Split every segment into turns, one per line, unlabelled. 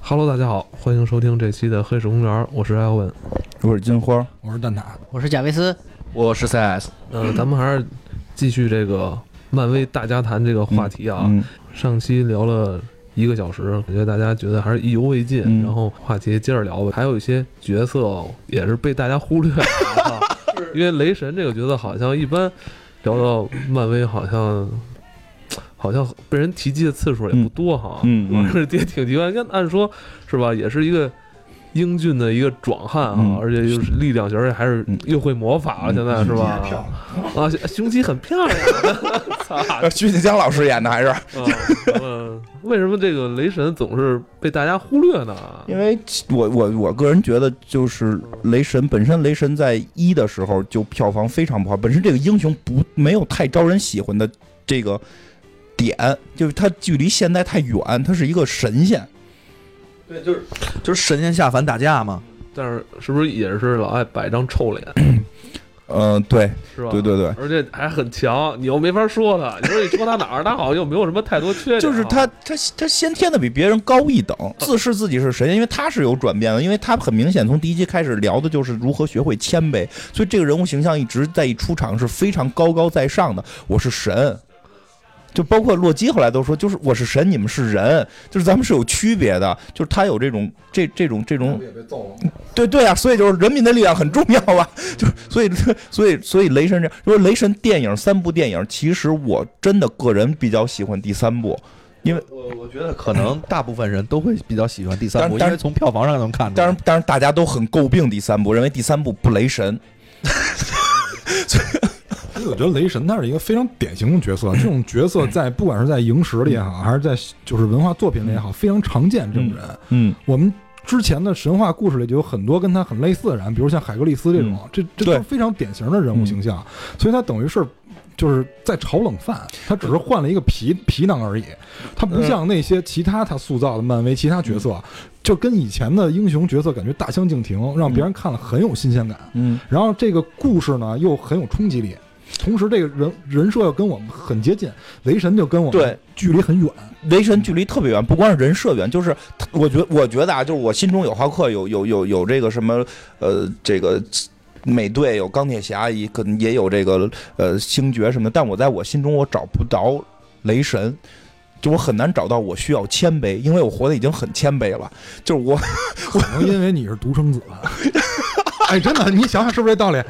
Hello，大家好，欢迎收听这期的《黑水公园》，我是艾文。
我是金花，
我是蛋挞，
我是贾维斯，
我是 CS。
呃，咱们还是继续这个漫威大家谈这个话题啊。
嗯
上期聊了一个小时，感觉大家觉得还是意犹未尽。
嗯
然后话题接着聊吧，还有一些角色也是被大家忽略了啊，因为雷神这个角色好像一般聊到漫威，好像好像被人提及的次数也不多哈。
嗯嗯
反正 也挺奇怪。按按说是吧，也是一个。英俊的一个壮汉啊，
嗯
而且又是力量型，而且还是
嗯
又会魔法了，现在是吧？啊，胸肌很漂亮，
徐锦江老师演的还是？
嗯，嗯为什么这个雷神总是被大家忽略呢？
因为我我我个人觉得，就是雷神本身，雷神在一的时候就票房非常不好，本身这个英雄不没有太招人喜欢的这个点，就是他距离现代太远，他是一个神仙。
对，就是就是神仙下凡打架嘛。
但是是不是也是老爱摆张臭脸，
嗯、对
是吧？
对对对，
而且还很强，你又没法说他。你说你说他哪儿，他好像又没有什么太多缺点啊。
就是他他他先天的比别人高一等，自视自己是神仙，因为他是有转变的，因为他很明显从第一集开始聊的就是如何学会谦卑，所以这个人物形象一直在一出场是非常高高在上的，我是神。就包括洛基后来都说，就是我是神，你们是人，就是咱们是有区别的，就是他有这种这这种这种。对对啊，所以就是人民的力量很重要啊，就是所以所以所以雷神这样，说雷神电影三部电影，其实我真的个人比较喜欢第三部，因为
我我觉得可能大部分人都会比较喜欢第三部，
但
因为从票房上能看出来。
当然当然大家都很诟病第三部，认为第三部不雷神，
因为我觉得雷神他是一个非常典型的角色，这种角色在不管是在影史里也好，还是在就是文化作品里也好，非常常见这种人。
嗯
我们之前的神话故事里就有很多跟他很类似的人，比如像海格力斯这种，这这都是非常典型的人物形象，所以他等于是。就是在炒冷饭，他只是换了一个皮皮囊而已，他不像那些其他他塑造的漫威其他角色，就跟以前的英雄角色感觉大相径庭，让别人看了很有新鲜感。
嗯
然后这个故事呢又很有冲击力，同时这个人人设又跟我们很接近，雷神就跟我们
对
距离很远。
雷神距离特别远，不光是人设远，就是我觉我觉得啊，就是我心中有浩克，有有有有这个什么呃这个。美队有钢铁侠，也可能也有这个呃星爵什么的，但我在我心中我找不着雷神，就我很难找到我需要谦卑，因为我活得已经很谦卑了，就是我
可能因为你是独生子。哎，真的，你想想是不是这道理？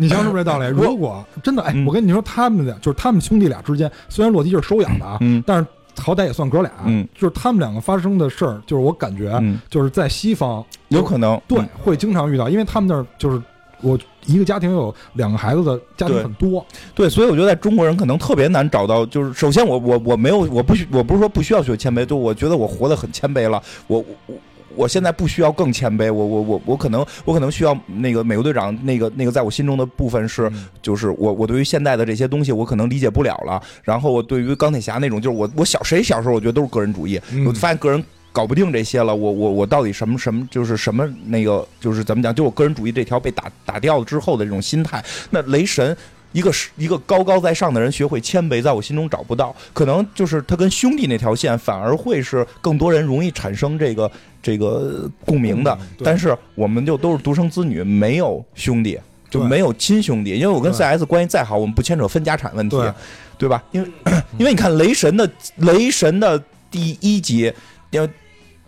你想想是不是这道理？如果真的，哎，
嗯
我跟你说，他们俩就是他们兄弟俩之间，虽然洛基是收养的啊，
嗯
但是好歹也算哥俩。
嗯
就是他们两个发生的事儿，就是我感觉，
嗯
就是在西方
有可能
对
嗯
会经常遇到，因为他们那儿就是我一个家庭有两个孩子的家庭很多，
对，所以我觉得在中国人可能特别难找到，就是首先我我我没有我不需我不是说不需要学谦卑，就我觉得我活得很谦卑了，我我我我现在不需要更谦卑，我我我我可能我可能需要那个美国队长那个那个在我心中的部分是
嗯
就是我我对于现在的这些东西我可能理解不了了，然后我对于钢铁侠那种就是我我小谁小时候我觉得都是个人主义，
嗯
我发现个人。搞不定这些了，我我我到底什么什么就是什么那个就是怎么讲？就我个人主义这条被打打掉了之后的这种心态，那雷神一个是一个高高在上的人学会谦卑，在我心中找不到，可能就是他跟兄弟那条线反而会是更多人容易产生这个这个共鸣的但是我们就都是独生子女，没有兄弟。就没有亲兄弟，因为我跟 CS 关系再好，我们不牵扯分家产问题，
对
对吧？因为 因为你看雷神的雷神的第一集，要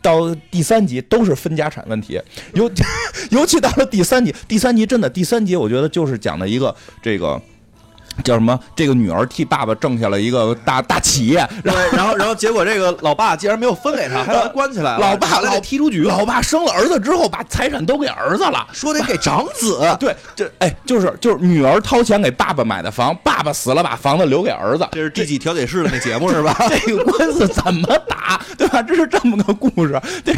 到第三集都是分家产问题，尤 尤其到了第三集，第三集真的第三集，我觉得就是讲的一个这个。叫什么？这个女儿替爸爸挣下了一个大大企业，然后，
然后然后结果这个老爸竟然没有分给他，还把他关起来了。
老爸老
踢出局了，
老爸生了儿子之后，把财产都给儿子了。
说得给长子。
对，这哎，就是就是女儿掏钱给爸爸买的房，爸爸死了把房子留给儿子，
这是第几调解室的那节目是吧？
这个官司怎么打，对吧？这是这么个故事。对，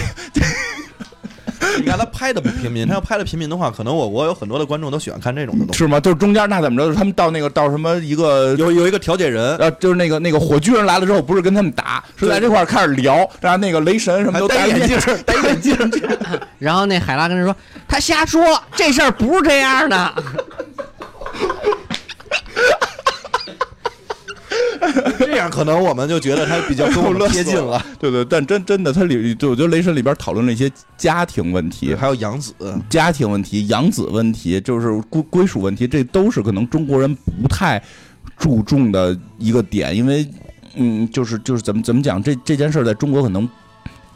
你看他拍的不平民，他要拍的平民的话，可能我国有很多的观众都喜欢看这种的东西。
是吗？就是中间那怎么着？他们到那个到什么一个
有有一个调解人，
呃，就是那个那个火炬人来了之后，不是跟他们打，是在这块儿开始聊，然后那个雷神什么都
还戴眼镜
镜，戴眼镜。
然后那海拉跟他说他瞎说，这事儿不是这样的。
这样样可能我们就觉得他比较跟 我们贴近了。
对对，但真真的，他里就我觉得雷神里边讨论了一些家庭问题，
还有养子，
家庭问题、养子问题，就是归归属问题，这都是可能中国人不太注重的一个点，因为嗯，就是就是怎么怎么讲，这这件事在中国可能。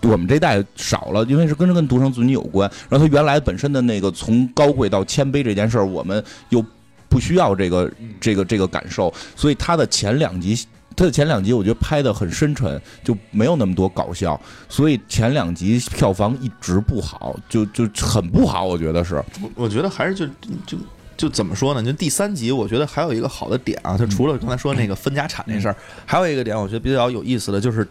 我们这代少了，因为是跟着跟独生子女有关。然后他原来本身的那个从高贵到谦卑这件事儿，我们又不需要这个这个这个感受，所以他的前两集，他的前两集我觉得拍的很深沉，就没有那么多搞笑，所以前两集票房一直不好，就就很不好，我觉得是。
我觉得还是就就就怎么说呢？就第三集，我觉得还有一个好的点啊，就除了刚才说那个分家产那事儿，还有一个点，我觉得比较有意思的就是。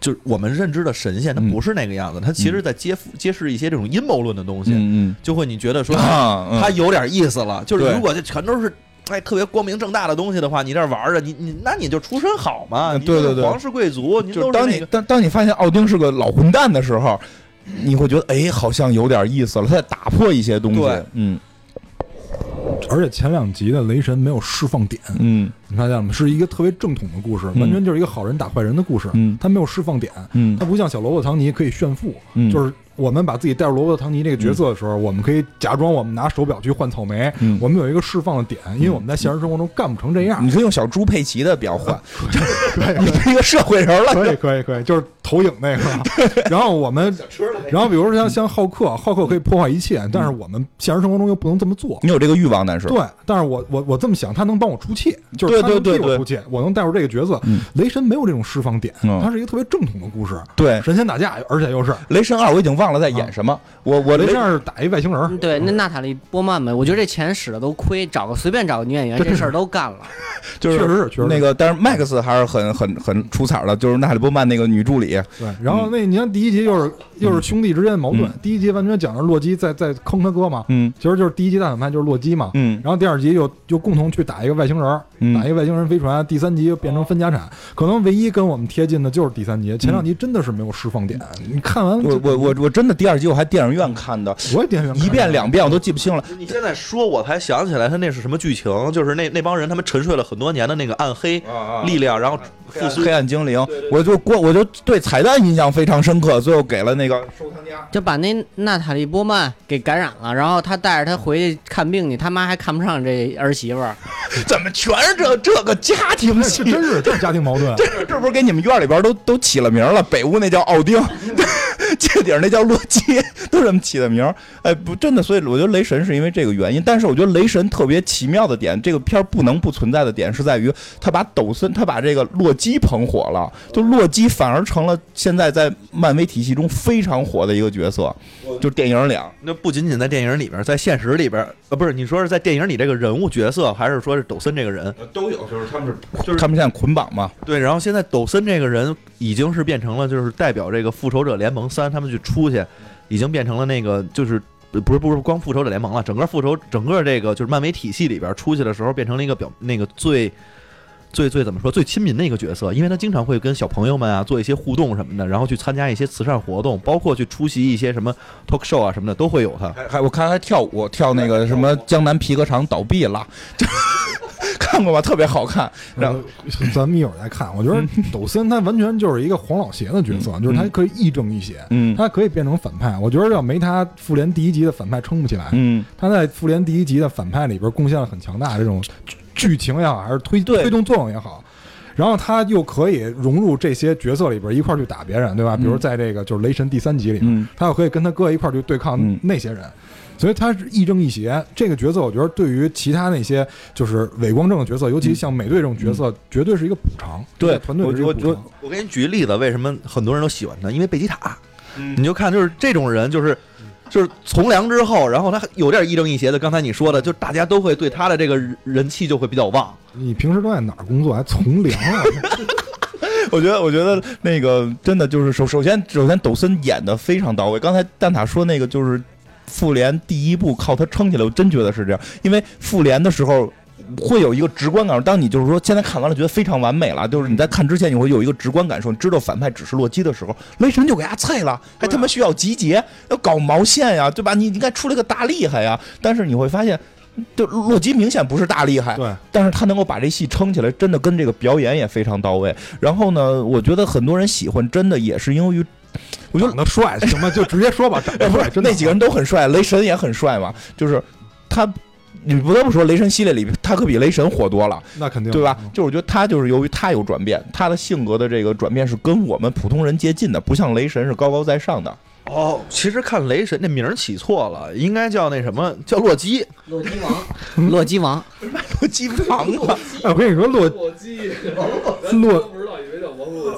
就是我们认知的神仙，他不是那个样子，他其实在揭揭示一些这种阴谋论的东西，
嗯
就会你觉得说他有点意思了。就是如果这全都是哎特别光明正大的东西的话，你这玩着，你你那你就出身好嘛，
对对对，
皇室贵族，
就当你当当你发现奥丁是个老混蛋的时候，你会觉得哎，好像有点意思了，他在打破一些东西，嗯。
而且前两集的雷神没有释放点，
嗯，
你发现了吗？是一个特别正统的故事，完全就是一个好人打坏人的故事，
嗯，
他没有释放点，
嗯，
他不像小萝卜唐尼可以炫富，
嗯，
就是。我们把自己带入罗伯特·唐尼这个角色的时候，我们可以假装我们拿手表去换草莓。我们有一个释放的点，因为我们在现实生活中干不成这样。
你可以用小猪佩奇的表换，你是一个社会人了。
可以，可以，可以，就是投影那个。然后我们，然后比如说像像浩克，浩克可以破坏一切，但是我们现实生活中又不能这么做。
你有这个欲望，但是
对，但是我我我这么想，他能帮我出气，就是他能替我出气，我能带入这个角色。雷神没有这种释放点，它是一个特别正统的故事。
对，
神仙打架，而且又是
雷神二，我已经忘了在演什么。我我
雷神是打一外星人，
对，那娜塔莉波曼呗，我觉得这钱使的都亏，找个随便找个女演员，这事儿都干了。
就是
确实是，确实
那个，但是 Max 还是很很很出彩的，就是娜塔莉波曼那个女助理。
对，然后那你看第一集又是又是兄弟之间的矛盾，第一集完全讲的洛基在在坑他哥嘛，
嗯，
其实就是第一集大反派就是洛基嘛，
嗯，
然后第二集又又共同去打一个外星人，打一个外星人飞船，第三集又变成分家产，可能唯一跟我们贴近的就是第三集，前两集真的是没有释放点。你看完
我我我我真的第二集我还电影院看的。
我也电影院
一遍两遍我都记不清了。
你现在说，我才想起来，他那是什么剧情？就是那那帮人他们沉睡了很多年的那个暗黑力量，然后
黑暗精灵。我就过，我就对彩蛋印象非常深刻，最后给了那个收藏家，
就把那娜塔莉波曼给感染了，然后他带着他回去看病去，他妈还看不上这儿媳妇儿。
怎么全是这这个家庭戏？
真是这家庭矛盾。
这 这不是给你们院里边都都起了名了？北屋那叫奥丁。这顶那叫洛基，都这么起的名儿。哎，不，真的，所以我觉得雷神是因为这个原因。但是我觉得雷神特别奇妙的点，这个片儿不能不存在的点，是在于他把抖森，他把这个洛基捧火了。就洛基反而成了现在在漫威体系中非常火的一个角色。就电影里，
那不仅仅在电影里边，在现实里边，呃，不是你说是在电影里这个人物角色，还是说是抖森这个人
都有？就是他们是，就是他们现在捆绑嘛。
对，然后现在抖森这个人已经是变成了，就是代表这个复仇者联盟三，他们去出去，已经变成了那个，就是不是不是光复仇者联盟了，整个复仇整个这个就是漫威体系里边出去的时候，变成了一个表那个最。最最怎么说最亲民的一个角色，因为他经常会跟小朋友们啊做一些互动什么的，然后去参加一些慈善活动，包括去出席一些什么 talk show 啊什么的都会有他。
还我看还跳舞，跳那个什么江南皮革厂倒闭了，就 看过吧？特别好看。然后
咱们一会儿再看。我觉得抖森他完全就是一个黄老邪的角色，就是他可以亦正亦邪，
嗯，
他可以变成反派。我觉得要没他，复联第一集的反派撑不起来。
嗯，
他在复联第一集的反派里边贡献了很强大这种。剧情也好，还是推推动作用也好，然后他又可以融入这些角色里边一块去打别人，对吧？比如在这个就是雷神第三集里面，他又可以跟他哥一块去对抗那些人，所以他是亦正亦邪。这个角色我觉得对于其他那些就是伪光正的角色，尤其像美队这种角色，绝对是一个补偿。
对
团队是一个补偿。
我给你举个例子，为什么很多人都喜欢他？因为贝吉塔，你就看就是这种人就是。就是从良之后，然后他有点亦正亦邪的。刚才你说的，就大家都会对他的这个人气就会比较旺。
你平时都在哪儿工作？还从良啊？
我觉得，我觉得那个真的就是首首先首先，抖森演的非常到位。刚才蛋塔说那个就是复联第一部靠他撑起来，我真觉得是这样。因为复联的时候。会有一个直观感受。当你就是说现在看完了觉得非常完美了，就是你在看之前你会有一个直观感受，你知道反派只是洛基的时候，雷神就给他菜了，还他妈需要集结，要搞毛线呀，对吧？你应该出来个大厉害呀。但是你会发现，就洛基明显不是大厉害，
对，
但是他能够把这戏撑起来，真的跟这个表演也非常到位。然后呢，我觉得很多人喜欢，真的也是因为，我觉得
长得帅，行吧，就直接说吧，帅，
那几个人都很帅，雷神也很帅嘛，就是他。你不得不说，雷神系列里他可比雷神火多了，
那肯定
对吧？
嗯
就是我觉得他就是由于他有转变，他的性格的这个转变是跟我们普通人接近的，不像雷神是高高在上的。
哦，其实看雷神那名儿起错了，应该叫那什么叫洛基。
洛基王，洛基王，
洛基王啊，
哎，我跟你说，洛
洛基，
洛
不知道以为叫王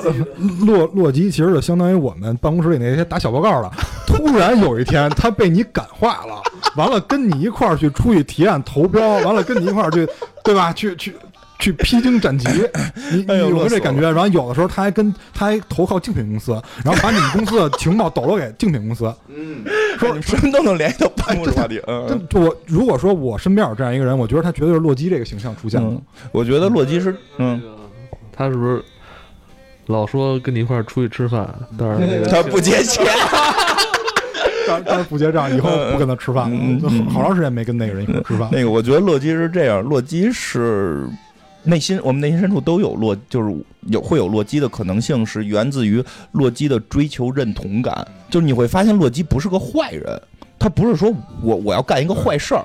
洛。
洛洛基其实就相当于我们办公室里那些打小报告的。突然有一天，他被你感化了，完了跟你一块儿去出去提案投标，完了跟你一块儿去，对吧？去去去披荆斩棘，你
哎呦
你有没这感觉？然后有的时候他还跟他还投靠竞品公司，然后把你们公司的情报抖落给竞品公司。
嗯，
说 你什么都能联系到办公室话题。嗯，
这我如果说我身边有这样一个人，我觉得他绝对是洛基这个形象出现的
嗯。我觉得洛基是，嗯，
他是不是老说跟你一块儿出去吃饭，但是那个
他不结钱。
但但是不结账，以后不跟他吃饭
嗯
了，
嗯
好长时间没跟那个人一块儿吃饭。
那个，我觉得洛基是这样，洛基是内心，我们内心深处都有洛，就是有会有洛基的可能性，是源自于洛基的追求认同感。就是你会发现，洛基不是个坏人，他不是说我我要干一个坏事儿，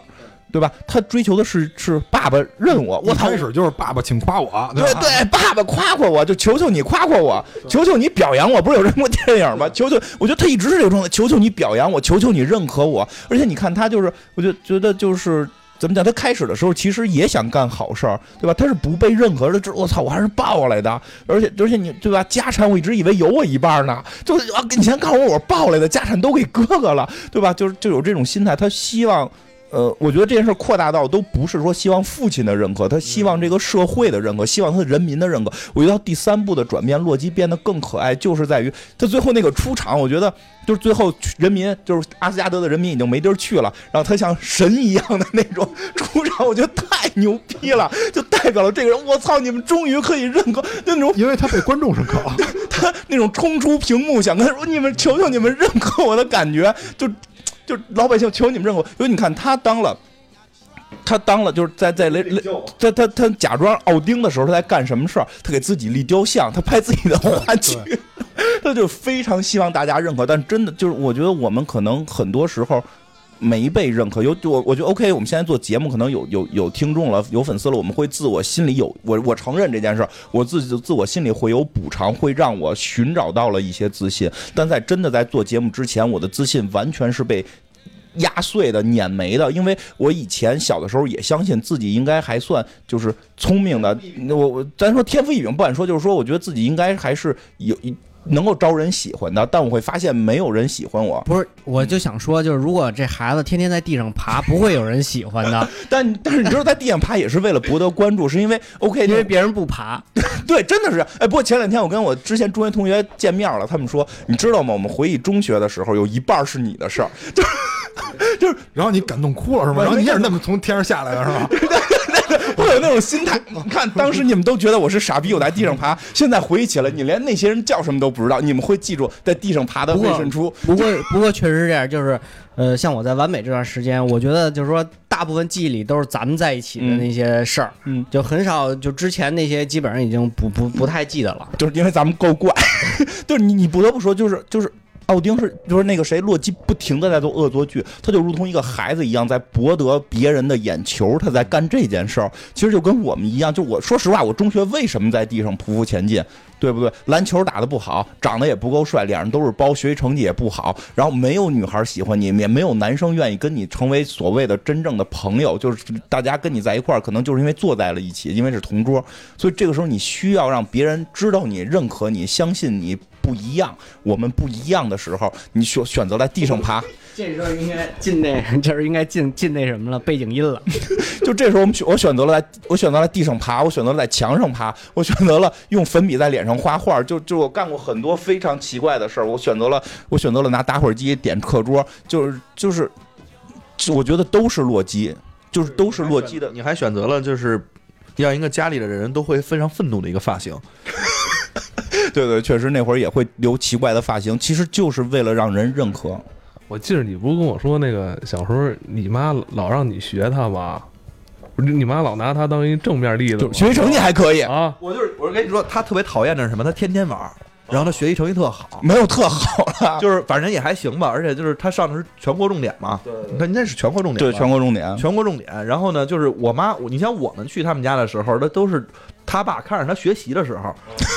对吧？他追求的是是爸爸认我，我
开！始就是爸爸，请夸我，吧
对对，爸爸夸夸我，就求求你夸夸我，求求你表扬我。不是有这么部电影吗？求求，我觉得他一直是这个状态，求求你表扬我，求求你认可我。而且你看他就是，我就觉得就是。怎么讲？他开始的时候其实也想干好事儿，对吧？他是不被认可的，这我操，我还是抱过来的。而且而且你对吧？家产我一直以为有我一半呢，就是啊，你先告诉我我抱来的，家产都给哥哥了，对吧？就是就有这种心态，他希望呃，我觉得这件事扩大到都不是说希望父亲的认可，他希望这个社会的认可，希望他的人民的认可。我觉得到第三部的转变，洛基变得更可爱，就是在于他最后那个出场，我觉得就是最后人民就是阿斯加德的人民已经没地儿去了，然后他像神一样的那种出场，我觉得太牛逼了，就代表了这个人，我操，你们终于可以认可那种
因为他被观众认可了。
他那种冲出屏幕想跟他说：“你们求求你们认可我的感觉，就就老百姓求你们认可。”因为你看他当了，他当了就是在在雷雷他他他假装奥丁的时候他在干什么事儿？他给自己立雕像，他拍自己的话剧，他就非常希望大家认可。但真的就是我觉得我们可能很多时候。没被认可，有我我觉得 OK，我们现在做节目可能有有有听众了，有粉丝了，我们会自我心里有我我承认这件事，我自己自我心里会有补偿，会让我寻找到了一些自信。但在真的在做节目之前，我的自信完全是被压碎的、碾没的，因为我以前小的时候也相信自己应该还算就是聪明的，我我咱说天赋异禀不敢说，就是说我觉得自己应该还是有一能够招人喜欢的，但我会发现没有人喜欢我。
不是，我就想说，就是如果这孩子天天在地上爬，不会有人喜欢的，
但但是你知道，在地上爬也是为了博得关注，是因为 OK，
因为别人不爬。
对，真的是。哎，不过前两天我跟我之前中学同学见面了，他们说，你知道吗？我们回忆中学的时候，有一半是你的事儿，
然后你感动哭了是吗？然后你也是那么从天上下来的是吧？
会有那种心态。你看，当时你们都觉得我是傻逼，我在地上爬，现在回忆起来，你连那些人叫什么都不知道，你们会记住在地上爬的魏胜初。
不过不过确实是这样，就是呃，像我在完美这段时间，我觉得就是说，大部分记忆里都是咱们在一起的那些事儿，
嗯，
就很少就之前那些基本上已经不不不太记得了。
就是因为咱们够怪，就是你你不得不说，就是就是。奥丁是就是那个谁，洛基不停的在做恶作剧，他就如同一个孩子一样，在博得别人的眼球，他在干这件事儿。其实就跟我们一样，就我说实话，我中学为什么在地上匍匐前进，对不对？篮球打得不好，长得也不够帅，脸上都是包，学习成绩也不好，然后没有女孩喜欢你，也没有男生愿意跟你成为所谓的真正的朋友，就是大家跟你在一块儿，可能就是因为坐在了一起，因为是同桌，所以这个时候你需要让别人知道你、认可你、相信你不一样。我们不一样的时候，你选选择在地上爬，
这时候应该进那，这时候应该进进那什么了，背景音了。
就这时候我们选我选择了在我选择了地上爬，我选择了在墙上爬，我选择了用粉笔在脸上画画，就就我干过很多非常奇怪的事儿。我选择了我选择了拿打火机点课桌，就是就是，就我觉得都是洛基，就是都是洛基的。
你还选择了就是让一个家里的人都会非常愤怒的一个发型。
对对，确实那会儿也会留奇怪的发型，其实就是为了让人认可。
我记得你不是跟我说那个小时候你妈老让你学她吗？不是你妈老拿她当一正面例子，
就学习成绩还可以，
啊，
我就是我是跟你说，她特别讨厌的是什么？她天天玩儿，然后他学习成绩特好，
没有特好了。
就是反正也还行吧，而且就是他上的是全国重点嘛，
对
他那是全国重点
对，全国重点，
全国重点。然后呢，就是我妈，你像我们去他们家的时候，那都是他爸看着他学习的时候，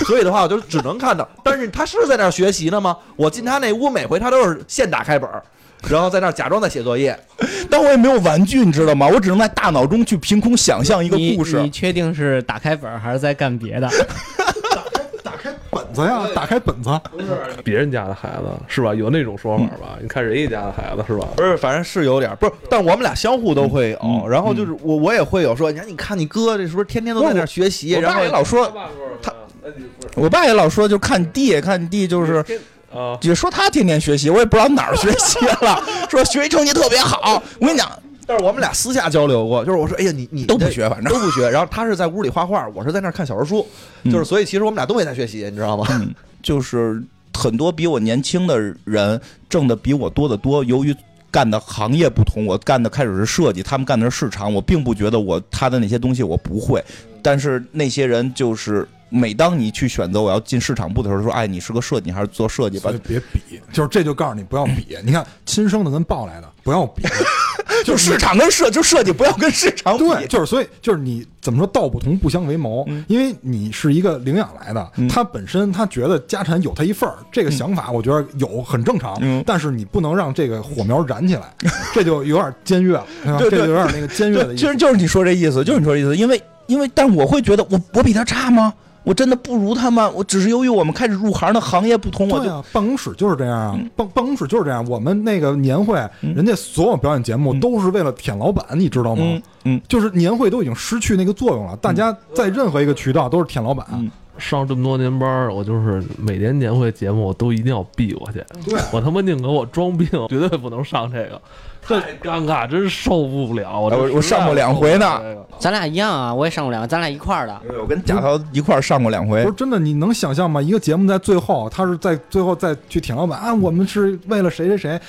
所以的话，我就只能看到。但是他是在那儿学习呢吗？我进他那屋，每回他都是现打开本儿，然后在那儿假装在写作业。
但我也没有玩具，你知道吗？我只能在大脑中去凭空想象一个故事
你。确定是打开本儿还是在干别的？
本子呀，打开本子，
别人家的孩子是吧？有那种说法吧？你看人家家的孩子是吧？
不是，反正是有点不是，但我们俩相互都会有。
嗯
然后就是我我也会有说，你看你看你哥这是不是天天都在那学习？
我
然后
爸也老说，
他
我爸也老说，就看你弟，看你弟就是。
啊，
也说他天天学习，我也不知道哪儿学习了，说学习成绩特别好。我跟你讲，
但是我们俩私下交流过，就是我说，哎呀，你你
都不学，反正
都不学。然后他是在屋里画画，我是在那儿看小说书，
嗯
就是所以其实我们俩都没在学习，你知道吗？
就是很多比我年轻的人挣的比我多得多。由于干的行业不同，我干的开始是设计，他们干的是市场。我并不觉得我他的那些东西我不会，但是那些人就是。每当你去选择我要进市场部的时候，说：“哎，你是个设计，你还是做设计吧
别比，就是这就告诉你不要比。你看亲生的跟抱来的不要比？”
就市场跟设就设计不要跟市场比。
对，就是所以就是你怎么说道不同不相为谋，
嗯
因为你是一个领养来的，
嗯
他本身他觉得家产有他一份儿，这个想法我觉得有很正常，
嗯
但是你不能让这个火苗燃起来，这就有点僭越了，对这就有点那个僭越的，意思。
其实就是你说这意思，就是你说这意思，因为因为，但我会觉得我我比他差吗？我真的不如他们？我只是由于我们开始入行的行业不同，我就
对啊，办公室就是这样啊
嗯，
办办公室就是这样。我们那个年会，
嗯
人家所有表演节目
嗯
都是为了舔老板，你知道吗？
嗯嗯
就是年会都已经失去那个作用了，大家在任何一个渠道都是舔老板。
嗯
上这么多年班儿，我就是每年年会节目我都一定要避过去。
对
我他妈宁可我装病，绝对不能上这个，太尴尬，真受不了。我
哎我上过两回呢
咱俩一样啊，我也上过两回，咱俩一块儿的。
我跟贾涛一块儿上过两回
不是，真的，你能想象吗？一个节目在最后，他是在最后再去舔老板啊，我们是为了谁谁谁，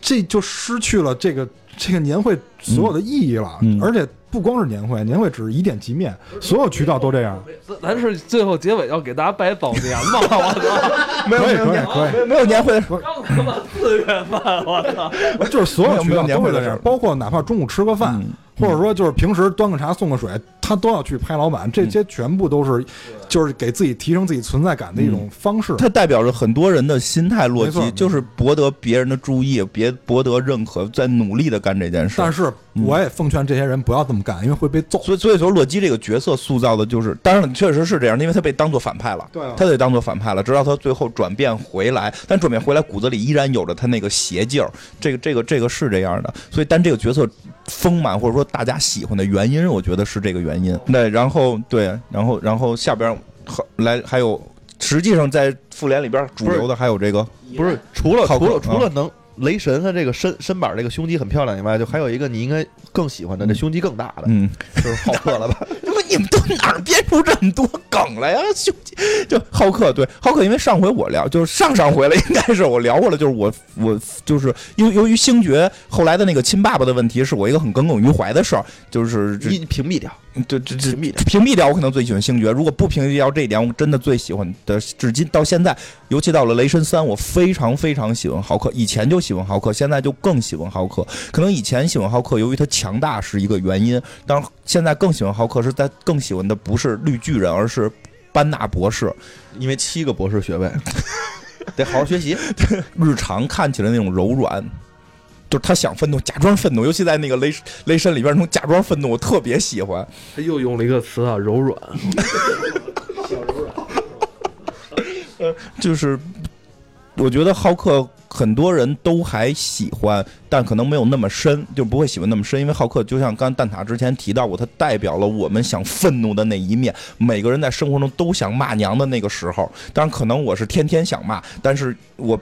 这就失去了这个这个年会所有的意义了。
嗯嗯
而且不光是年会，年会只是以点及面，所有渠道都这样。
咱是最后结尾要给大家拜早年嘛？我操，
没有年
可以
没有没有年会的
刚他妈四月份，我操！
就是所有渠道
年
都会这样，
会的事儿
包括哪怕中午吃个饭，
嗯
或者说就是平时端个茶送个水，他都要去拍老板，这些全部都是就是给自己提升自己存在感的一种方式。
它代表着很多人的心态逻辑，
没错没错
就是博得别人的注意，别博得认可，在努力的干这件事。
但是我也奉劝这些人不要这么干，因为会被揍。
所以，所以说洛基这个角色塑造的就是，当然了确实是这样，因为他被当做反派了，
对啊
他得当做反派了，直到他最后转变回来，但转变回来骨子里依然有着他那个邪劲儿，这个这个这个是这样的，所以但这个角色丰满或者说大家喜欢的原因，我觉得是这个原因。对，然后对，然后然后下边好来还有，实际上在复联里边主流的还有这个？
不是，除了除了除
啊
了能雷神他这个身身板这个胸肌很漂亮以外，就还有一个你应该更喜欢的，那胸肌更大的，
嗯。
就是浩克了吧？
你们都哪儿编出这么多梗来呀？兄弟，就浩克对浩克，因为上回我聊，就是上上回了，应该是我聊过了，就是我我就是由由于星爵后来的那个亲爸爸的问题，是我一个很耿耿于怀的事儿，就是
屏蔽掉，
对这这
屏蔽掉。
屏蔽掉，我可能最喜欢星爵。如果不屏蔽掉这一点，我真的最喜欢的，至今到现在，尤其到了雷神三，我非常非常喜欢浩克。以前就喜欢浩克，现在就更喜欢浩克。可能以前喜欢浩克，由于他强大是一个原因，当然现在更喜欢浩克，是在更喜欢的不是绿巨人，而是班纳博士。
因为七个博士学位，得好好学习。
日常看起来那种柔软。就是他想愤怒，假装愤怒，尤其在那个雷雷神里边那种假装愤怒，我特别喜欢。
他又用了一个词啊，柔软。
小柔软就是我觉得浩克很多人都还喜欢，但可能没有那么深，就不会喜欢那么深。因为浩克就像刚蛋挞之前提到过，他代表了我们想愤怒的那一面。每个人在生活中都想骂娘的那个时候，当然可能我是天天想骂，但是我，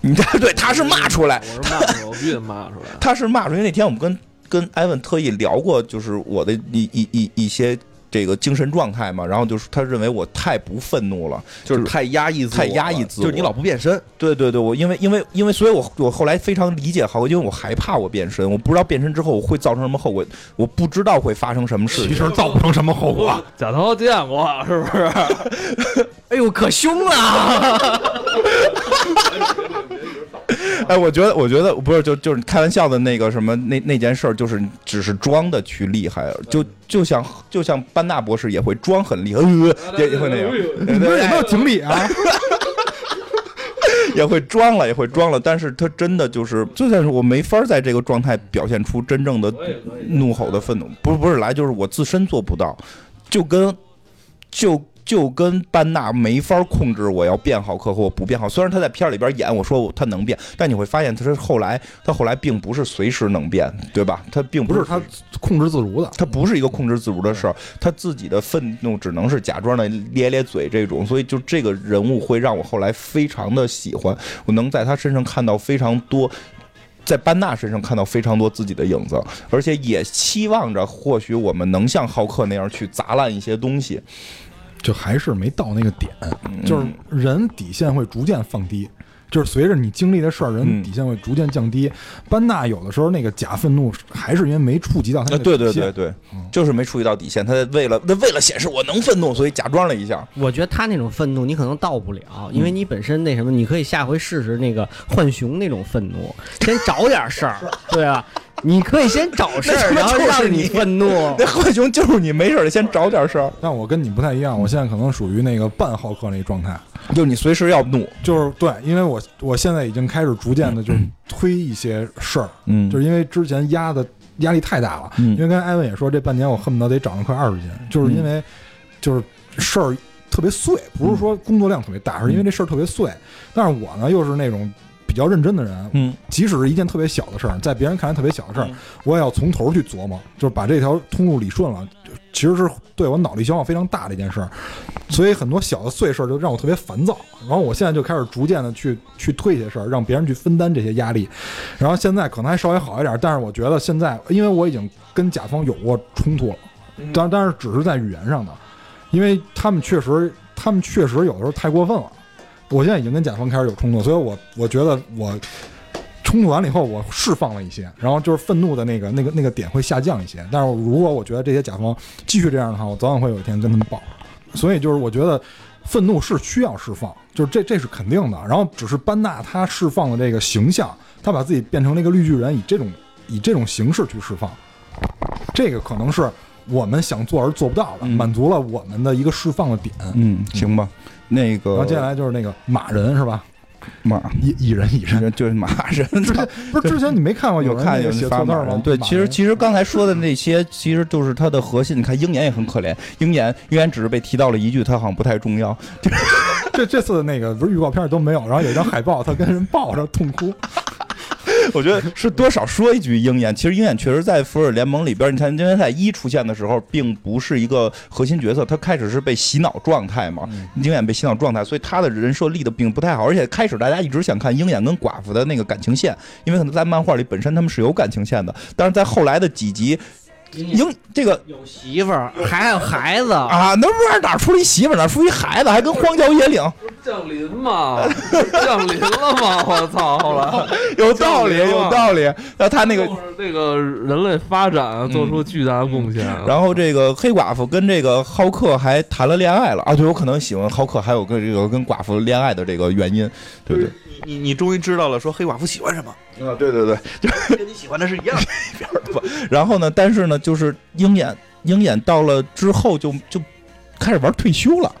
你这对他是骂出来，
我是骂出来，我必须得骂出来。
他是骂出来。因为那天我们跟跟艾文特意聊过，就是我的一一一一些这个精神状态嘛，然后就是他认为我太不愤怒了，
就是太压抑自我
太，压抑自我
就是你老不变身，
对对对，我因为因为因为，所以我我后来非常理解浩哥，因为我害怕我变身，我不知道变身之后我会造成什么后果，我不知道会发生什么事情。
其实造不成什么后果。
假头见过是不是？
哎呦，可凶了！
哎，我觉得我觉得不是就就是开玩笑的那个什么那那件事儿，就是只是装的去厉害，就就像就像班纳博士也会装很厉害，呃、也也会那样，
没有情理啊？
也会装了，也会装了，但是他真的就是，就算是我没法在这个状态表现出真正的怒吼的愤怒，不是不是来，就是我自身做不到，就跟就就跟班纳没法控制我要变好客和我不变好。虽然他在片儿里边演我说他能变，但你会发现他是后来他后来并不是随时能变，对吧？他并是
不是他控制自如的，
他不是一个控制自如的事儿，他自己的愤怒只能是假装的咧咧嘴这种，所以就这个人物会让我后来非常的喜欢，我能在他身上看到非常多。在班纳身上看到非常多自己的影子，而且也期望着或许我们能像浩克那样去砸烂一些东西。
就还是没到那个点，
嗯
就是人底线会逐渐放低。就是随着你经历的事儿，人
嗯
底线会逐渐降低。班纳有的时候那个假愤怒，还是因为没触及到他的
底
线
对对对对，就是没触及到底线。他为了他为了显示我能愤怒，所以假装了一下。
我觉得他那种愤怒你可能到不了，因为你本身那什么，你可以下回试试那个浣熊那种愤怒，先找点事儿，对啊？你可以先找事儿，然后
就是
让
你
你愤怒。
那浣熊就是你没事儿先找点事儿，
但我跟你不太一样，我现在可能属于那个半浩克那状态，
就你随时要怒。
就是对，因为我我现在已经开始逐渐的就是推一些事儿，
嗯
就是因为之前压的压力太大了。
嗯
因为刚才艾文也说，这半年我恨不得得长了快二十斤，就是因为就是事儿特别碎，不是说工作量特别大，是因为这事儿特别碎。但是我呢又是那种比较认真的人，
嗯
即使是一件特别小的事儿，在别人看来特别小的事儿
嗯，
我也要从头去琢磨，就是把这条通路理顺了。就其实是对我脑力消耗非常大的一件事儿，所以很多小的碎事儿就让我特别烦躁。然后我现在就开始逐渐的去去推一些事儿，让别人去分担这些压力。然后现在可能还稍微好一点，但是我觉得现在，因为我已经跟甲方有过冲突了，但但是只是在语言上的，因为他们确实，他们确实有的时候太过分了。我现在已经跟甲方开始有冲突，所以我我觉得我冲突完了以后，我释放了一些，然后就是愤怒的那个那个那个点会下降一些。但是如果我觉得这些甲方继续这样的话，我早晚会有一天跟他们爆。所以就是我觉得愤怒是需要释放，就是这这是肯定的。然后只是班纳他释放的这个形象，他把自己变成了一个绿巨人，以这种以这种形式去释放，这个可能是我们想做而做不到的，
嗯
满足了我们的一个释放的点。
嗯，行吧。那个，
然后接下来就是那个马人是吧？
马
蚁蚁人蚁人，
就是马人，
之前不是之前你没看过
有看有
那个写
发
错字儿吗？
对，其实其实刚才说的那些，其实就是它的核心。你看鹰眼也很可怜，鹰眼鹰眼只是被提到了一句，他好像不太重要。
这这次的那个不是预告片都没有，然后有一张海报，他跟人抱着痛哭。
我觉得是多少说一句鹰眼。其实鹰眼确实在复仇者联盟里边，你看，今天在一出现的时候，并不是一个核心角色，他开始是被洗脑状态嘛，鹰眼被洗脑状态，所以他的人设立的并不太好。而且开始大家一直想看鹰眼跟寡妇的那个感情线，因为可能在漫画里本身他们是有感情线的，但是在后来的几集，鹰这个
有媳妇儿，还有孩子，
啊，那不是哪儿出了一媳妇儿，哪儿出一孩子，还跟荒郊野岭，
降临嘛，降临了吗！我操！后来
有道理，有道理。然后他那个
就是那个人类发展做出巨大的贡献。
然后这个黑寡妇跟这个浩克还谈了恋爱了啊！对，我可能喜欢浩克，还有跟这个跟寡妇恋爱的这个原因，对不对？
你你你终于知道了，说黑寡妇喜欢什么，
啊，对对对。
就 跟你喜欢的是一样的。
然后呢，但是呢，就是鹰眼，鹰眼到了之后就就开始玩退休了，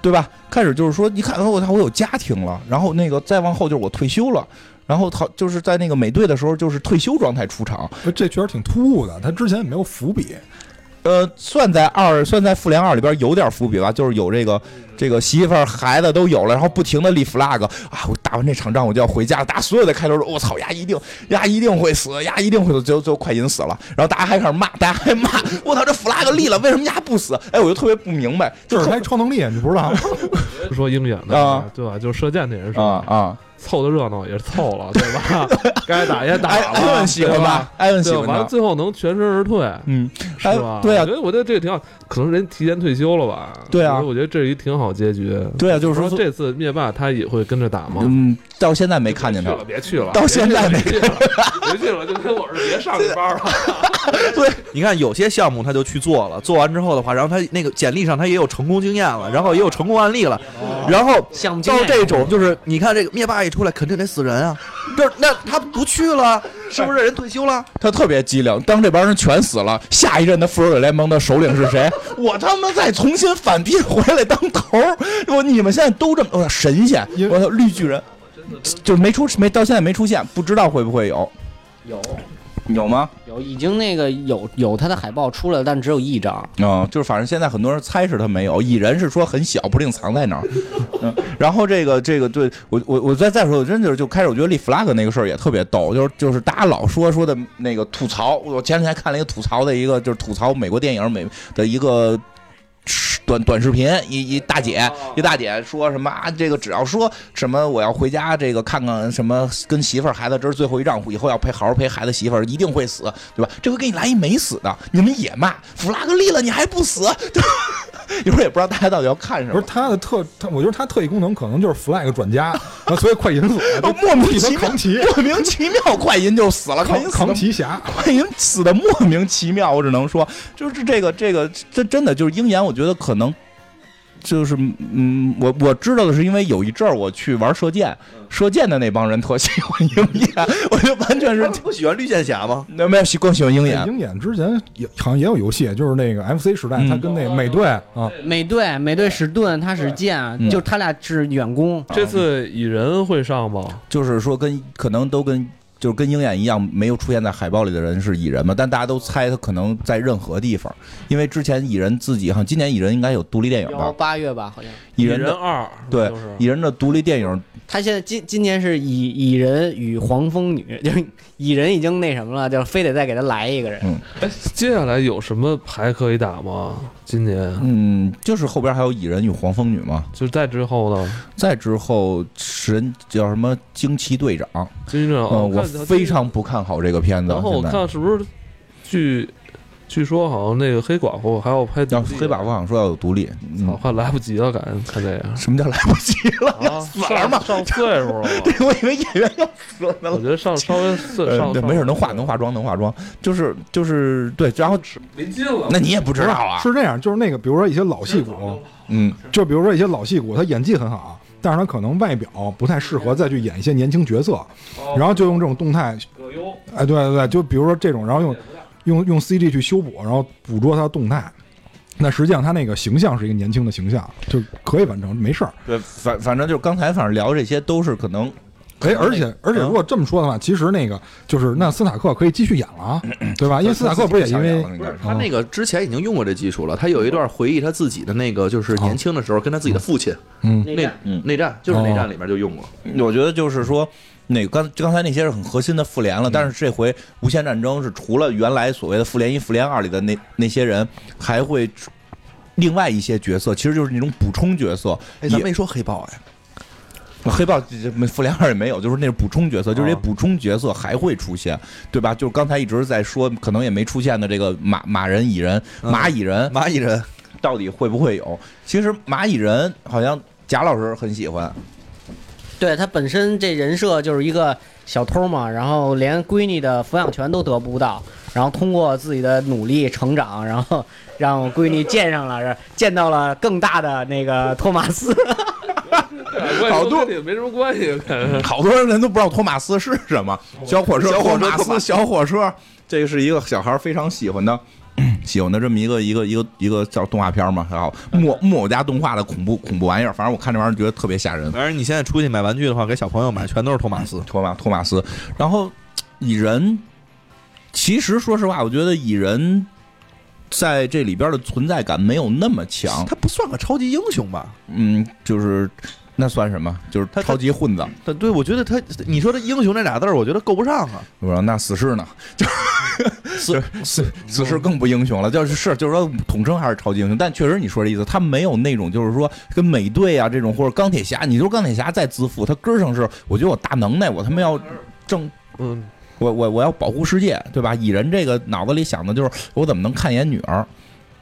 对吧？开始就是说，一看我操，我有家庭了，然后那个再往后就是我退休了。然后他，就是在那个美队的时候，就是退休状态出场，
这确实挺突兀的，他之前也没有伏笔。
呃，算在二，算在复联二里边有点伏笔吧，就是有这个这个媳妇儿、孩子都有了，然后不停的立 flag 啊，我打完这场仗我就要回家，大家所有的开头说，我操，丫一定丫一定会死，丫一定会死，最后最后快银死了，然后大家还开始骂，大家还骂，我操，这 flag 立了，为什么丫不死？哎，我就特别不明白，
就是
后
他超能力，你不知道吗？
说鹰眼的
啊
对吧？就是射箭那人说
啊啊，
凑的热闹也是凑了，对吧？该打也打
艾艾
了，
文喜欢吧？艾文喜？欢，
完了最后能全身而退，
嗯，
是
哎
吧？
对啊
我觉得我觉得这个挺好，可能人提前退休了吧？
对啊
我觉得这是一挺好结局。
对啊，就是说，
这次灭霸他也会跟着打吗？
嗯，到现在没看见他
别去，了，别去了，
到现在没
别去了，别去了，就跟我说别上这班了。
你看有些项目他就去做了，做完之后的话，然后他那个简历上他也有成功经验了，然后也有成功案例了，然后到这种就是你看这个灭霸一出来肯定得死人啊，这那他不去了，是不是人退休了？
他特别机灵。当这帮人全死了，下一任的复仇者联盟的首领是谁？我他妈再重新反聘回来当头儿！我你们现在都这么，我神仙！我操绿巨人，就没出没到现在没出现，不知道会不会有
有
有吗？
有已经那个有有他的海报出来了，但只有一张。
嗯，就是反正现在很多人猜是他没有，蚁人是说很小，不定藏在哪儿。嗯，然后这个这个对我我我再再说，我真就是就开始我觉得立 flag 那个事儿也特别逗，就是就是大家老说说的那个吐槽，我前两天看了一个吐槽的一个就是吐槽美国电影美的一个。短短视频，一一大姐，一大姐说什么啊？这个只要说什么我要回家，这个看看什么跟媳妇儿孩子这是最后一仗，以后要陪好好陪孩子媳妇儿，一定会死，对吧？这回给你来一没死的，你们也骂，弗拉格利了你还不死，一会儿也不知道大家到底要看什么
不是
么。
他的特，他我觉得他特异功能可能就是 flag 转家，所以快银死了，就
莫名其妙，莫名其妙，快银就死了，快银扛
旗侠。
快银死的莫名其妙，我只能说，就是这个这个这真的就是鹰眼，我觉得可能就是嗯，我我知道的是因为有一阵儿我去玩射箭，射箭的那帮人特喜欢鹰眼，我就完全是
他们不喜欢绿箭侠吗？
那没有喜更喜欢鹰眼，
鹰眼之前也好像也有游戏，就是那个 FC 时代，
嗯
他跟那美队啊，
美队美队史盾他使剑，
嗯
就他俩是远攻。
这次蚁人会上吗？
就是说跟可能都跟。就是跟鹰眼一样，没有出现在海报里的人是蚁人嘛？但大家都猜他可能在任何地方，因为之前蚁人自己，好像今年蚁人应该有独立电影吧？
八月吧，好像。
蚁
蚁人的
二，
对蚁人的独立电影
他现在今今年是蚁蚁人与黄蜂女，就是蚁人已经那什么了，就非得再给他来一个人。
哎，接下来有什么牌可以打吗？今年
嗯，就是后边还有蚁人与黄蜂女嘛，
就是再之后呢？
再之后神叫什么惊奇队长，
惊奇队长，
嗯，我非常不看好这个片子。
然后我看是不是据据说好像那个黑寡妇还要拍独
要
立
黑寡妇好像说要有独立，
好，
嗯，
快来不及了，感觉看这个
什么叫来不及了？
啊，
死了吗
上上岁数了 吧？
我以为演员要死了呢
我。觉得上稍微岁
呃，
上
对，没事，能化能化妆，能化妆，就是就是对，然后
没劲了。
那你也不知道啊，
是这样，就是那个，比如说一些老戏骨，
嗯，
就比如说一些老戏骨，他演技很好，但是他可能外表不太适合再去演一些年轻角色，
哦
然后就用这种动态，哎，对对对，就比如说这种，然后用用用 CG 去修补，然后捕捉他的动态。那实际上他那个形象是一个年轻的形象，就可以完成，没事儿。
对，反反正就是刚才反正聊这些都是可能，
哎，而且而且
嗯
如果这么说的话，其实那个就是那斯塔克可以继续演了啊，对吧？因为斯塔克不是也因为
应该是
他那个之前已经用过这技术了，他有一段回忆他自己的那个，就是年轻的时候跟他自己的父亲
嗯
内
嗯
内战，就是内战里面就用过。
我觉得就是说，那个刚刚才那些是很核心的复联了，但是这回无限战争是除了原来所谓的复联一、复联二里的那那些人，还会另外一些角色，其实就是那种补充角色。
咱没说黑豹哎，
黑豹复联二也没有，就是那是补充角色，就是这补充角色还会出现，对吧？就是刚才一直在说，可能也没出现的这个马马人蚁人、
嗯
蚂蚁人，
蚂蚁人
到底会不会有？其实蚂蚁人好像贾老师很喜欢，
对他本身这人设就是一个小偷嘛，然后连闺女的抚养权都得不到，然后通过自己的努力成长，然后让闺女见上了，见到了更大的那个托马斯。
好多也没什么关系，
好多人都不知道托马斯是什么，小火车，
小火车
小火车，这个是一个小孩非常喜欢的。喜欢的这么一个一个一个一个叫动画片嘛，然后木木偶家动画的恐怖恐怖玩意儿，反正我看这玩意儿觉得特别吓人。
反正你现在出去买玩具的话，给小朋友买全都是托马斯。
托马托马斯，然后蚁人，其实说实话，我觉得蚁人在这里边的存在感没有那么强，
他不算个超级英雄吧？
嗯，就是那算什么？就是
他
超级混子，
他对我觉得他，你说他英雄这俩字儿，我觉得够不上啊。
我说那死侍呢？就是死死死侍更不英雄了，就是是就是说统称还是超级英雄，但确实你说这意思，他没有那种就是说跟美队啊这种或者钢铁侠，你说钢铁侠再自负，他根儿上是我觉得我大能耐，我他妈要正
嗯，
我我我要保护世界，对吧？蚁人这个脑子里想的就是我怎么能看一眼女儿，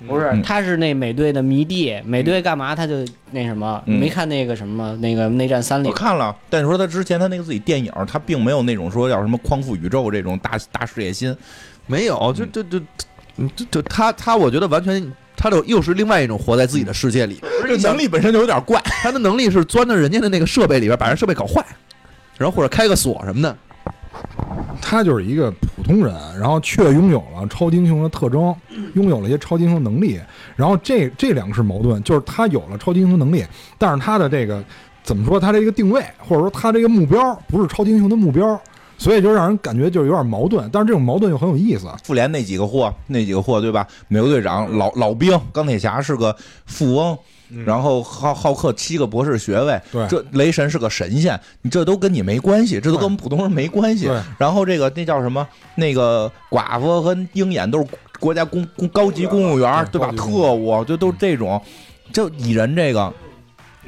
不是
嗯，
他是那美队的迷弟，美队干嘛他就那什么？
嗯
没看那个什么那个内战三里
我？看了，但是说他之前他那个自己电影，他并没有那种说要什么匡复宇宙这种大大事业心，
没有，就就就就就他他，我觉得完全。他就又是另外一种活在自己的世界里，
这能力本身就有点怪。
他的能力是钻到人家的那个设备里边，把人设备搞坏，然后或者开个锁什么的。
他就是一个普通人，然后却拥有了超级英雄的特征，拥有了一些超级英雄能力。然后这这两个是矛盾，就是他有了超级英雄能力，但是他的这个怎么说，他这个定位或者说他这个目标不是超级英雄的目标，所以就让人感觉就是有点矛盾。但是这种矛盾又很有意思。
复联那几个货，那几个货对吧？美国队长老老兵，钢铁侠是个富翁，然后浩浩克七个博士学位，
对
这雷神是个神仙，你这都跟你没关系，这都跟我们普通人没关系
对。
然后这个那叫什么？那个寡妇和鹰眼都是国家公公高级公务员，对吧？特务就都这种，就蚁人这个。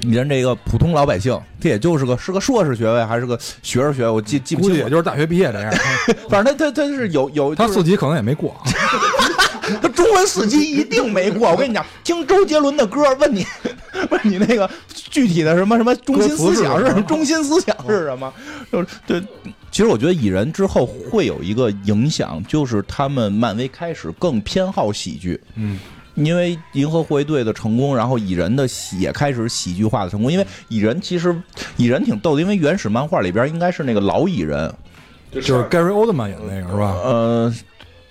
蚁人这个普通老百姓，他也就是个是个硕士学位还是个学士学位，我记记不清楚。
估计也就是大学毕业这样，
反正他他他是有有，
他四级可能也没过。
他 中文四级一定没过。我跟你讲，听周杰伦的歌，问你 问你那个具体的什么什么中心思想是什么？中心思想是什么？就是对。其实我觉得蚁人之后会有一个影响，就是他们漫威开始更偏好喜剧。
嗯，
因为银河护卫队的成功，然后蚁人的也开始喜剧化的成功。因为蚁人其实蚁人挺逗的，因为原始漫画里边应该是那个老蚁人，
就是 Gary Oldman 演那个是吧？
呃，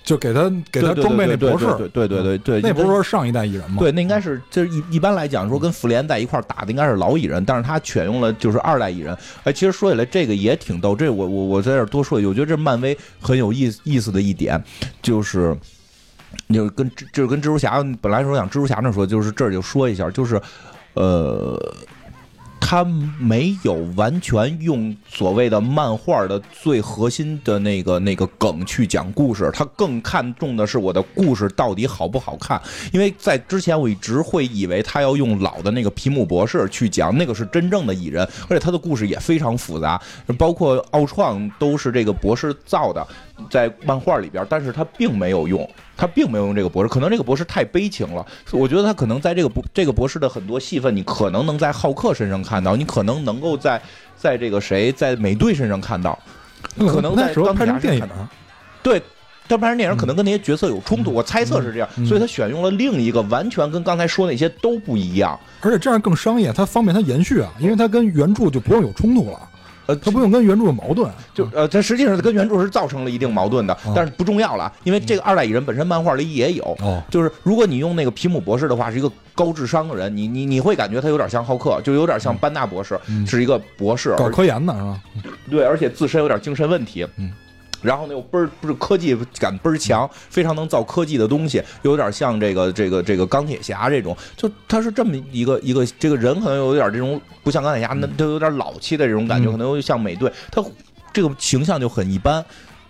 就给他给他装备那
对
博士，
对对对对对，
那不是说上一代蚁人吗？
对，那应该是就是一一般来讲说跟复联在一块打的应该是老蚁人，但是他选用了就是二代蚁人。哎，其实说起来这个也挺逗，这我我我在这多说一句，我觉得这漫威很有意思意思的一点就是。就是跟就是跟蜘蛛侠本来说想蜘蛛侠那说，就是这儿就说一下，就是，呃，他没有完全用所谓的漫画的最核心的那个那个梗去讲故事，他更看重的是我的故事到底好不好看。因为在之前我一直会以为他要用老的那个皮姆博士去讲，那个是真正的蚁人，而且他的故事也非常复杂，包括奥创都是这个博士造的，在漫画里边，但是他并没有用。他并没有用这个博士，可能这个博士太悲情了。我觉得他可能在这个博这个博士的很多戏份，你可能能在浩克身上看到，你可能能够在在这个谁在美队身上看到，可能在
那时候
钢铁侠
电影
身上看到。对，但拍成电影可能跟那些角色有冲突，我猜测是这样，
嗯
所以他选用了另一个完全跟刚才说那些都不一样。
而且这样更商业，它方便它延续啊，因为它跟原著就不用有冲突了，
呃，
它不用跟原著有矛盾。
就呃，它实际上跟原著是造成了一定矛盾的，
哦
但是不重要了，因为这个二代蚁人本身漫画里也有。
哦，
就是如果你用那个皮姆博士的话，是一个高智商的人，你你你会感觉他有点像浩克，就有点像班纳博士，
嗯
是一个博士，
搞科研的是吧？
对，而且自身有点精神问题。
嗯。
然后呢，又倍儿不是科技感倍儿强，非常能造科技的东西，有点像这个这个这个钢铁侠这种，就他是这么一个一个这个人，可能有点这种不像钢铁侠，那都有点老气的这种感觉，可能又像美队，他这个形象就很一般，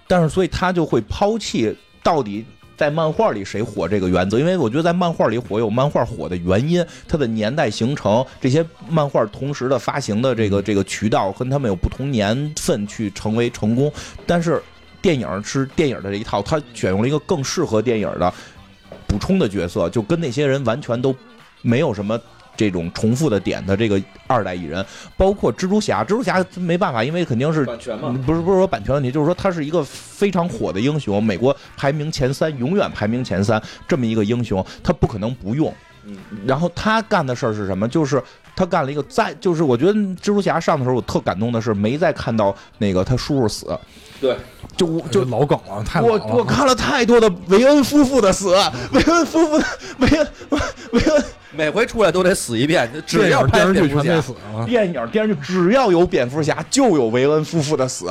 但是所以他就会抛弃到底。在漫画里谁火这个原则？因为我觉得在漫画里火有漫画火的原因，它的年代形成，这些漫画同时的发行的这个这个渠道跟他们有不同年份去成为成功。但是电影是电影的这一套，他选用了一个更适合电影的补充的角色，就跟那些人完全都没有什么。这种重复的点的这个二代蚁人，包括蜘蛛侠，蜘蛛侠没办法，因为肯定是
版权嘛，
不是不是说版权问题，就是说他是一个非常火的英雄，美国排名前三，永远排名前三这么一个英雄，他不可能不用。
嗯，
然后他干的事儿是什么？就是他干了一个在，就是我觉得蜘蛛侠上的时候，我特感动的是没再看到那个他叔叔死，
对，
就我就
就老梗了，太老
我。我看了太多的维恩夫妇的死，维恩夫妇的韦恩维恩
每回出来都得死一遍，只要拍
影电视剧。
电影电视剧只要有蝙蝠侠，就有维恩夫妇的死。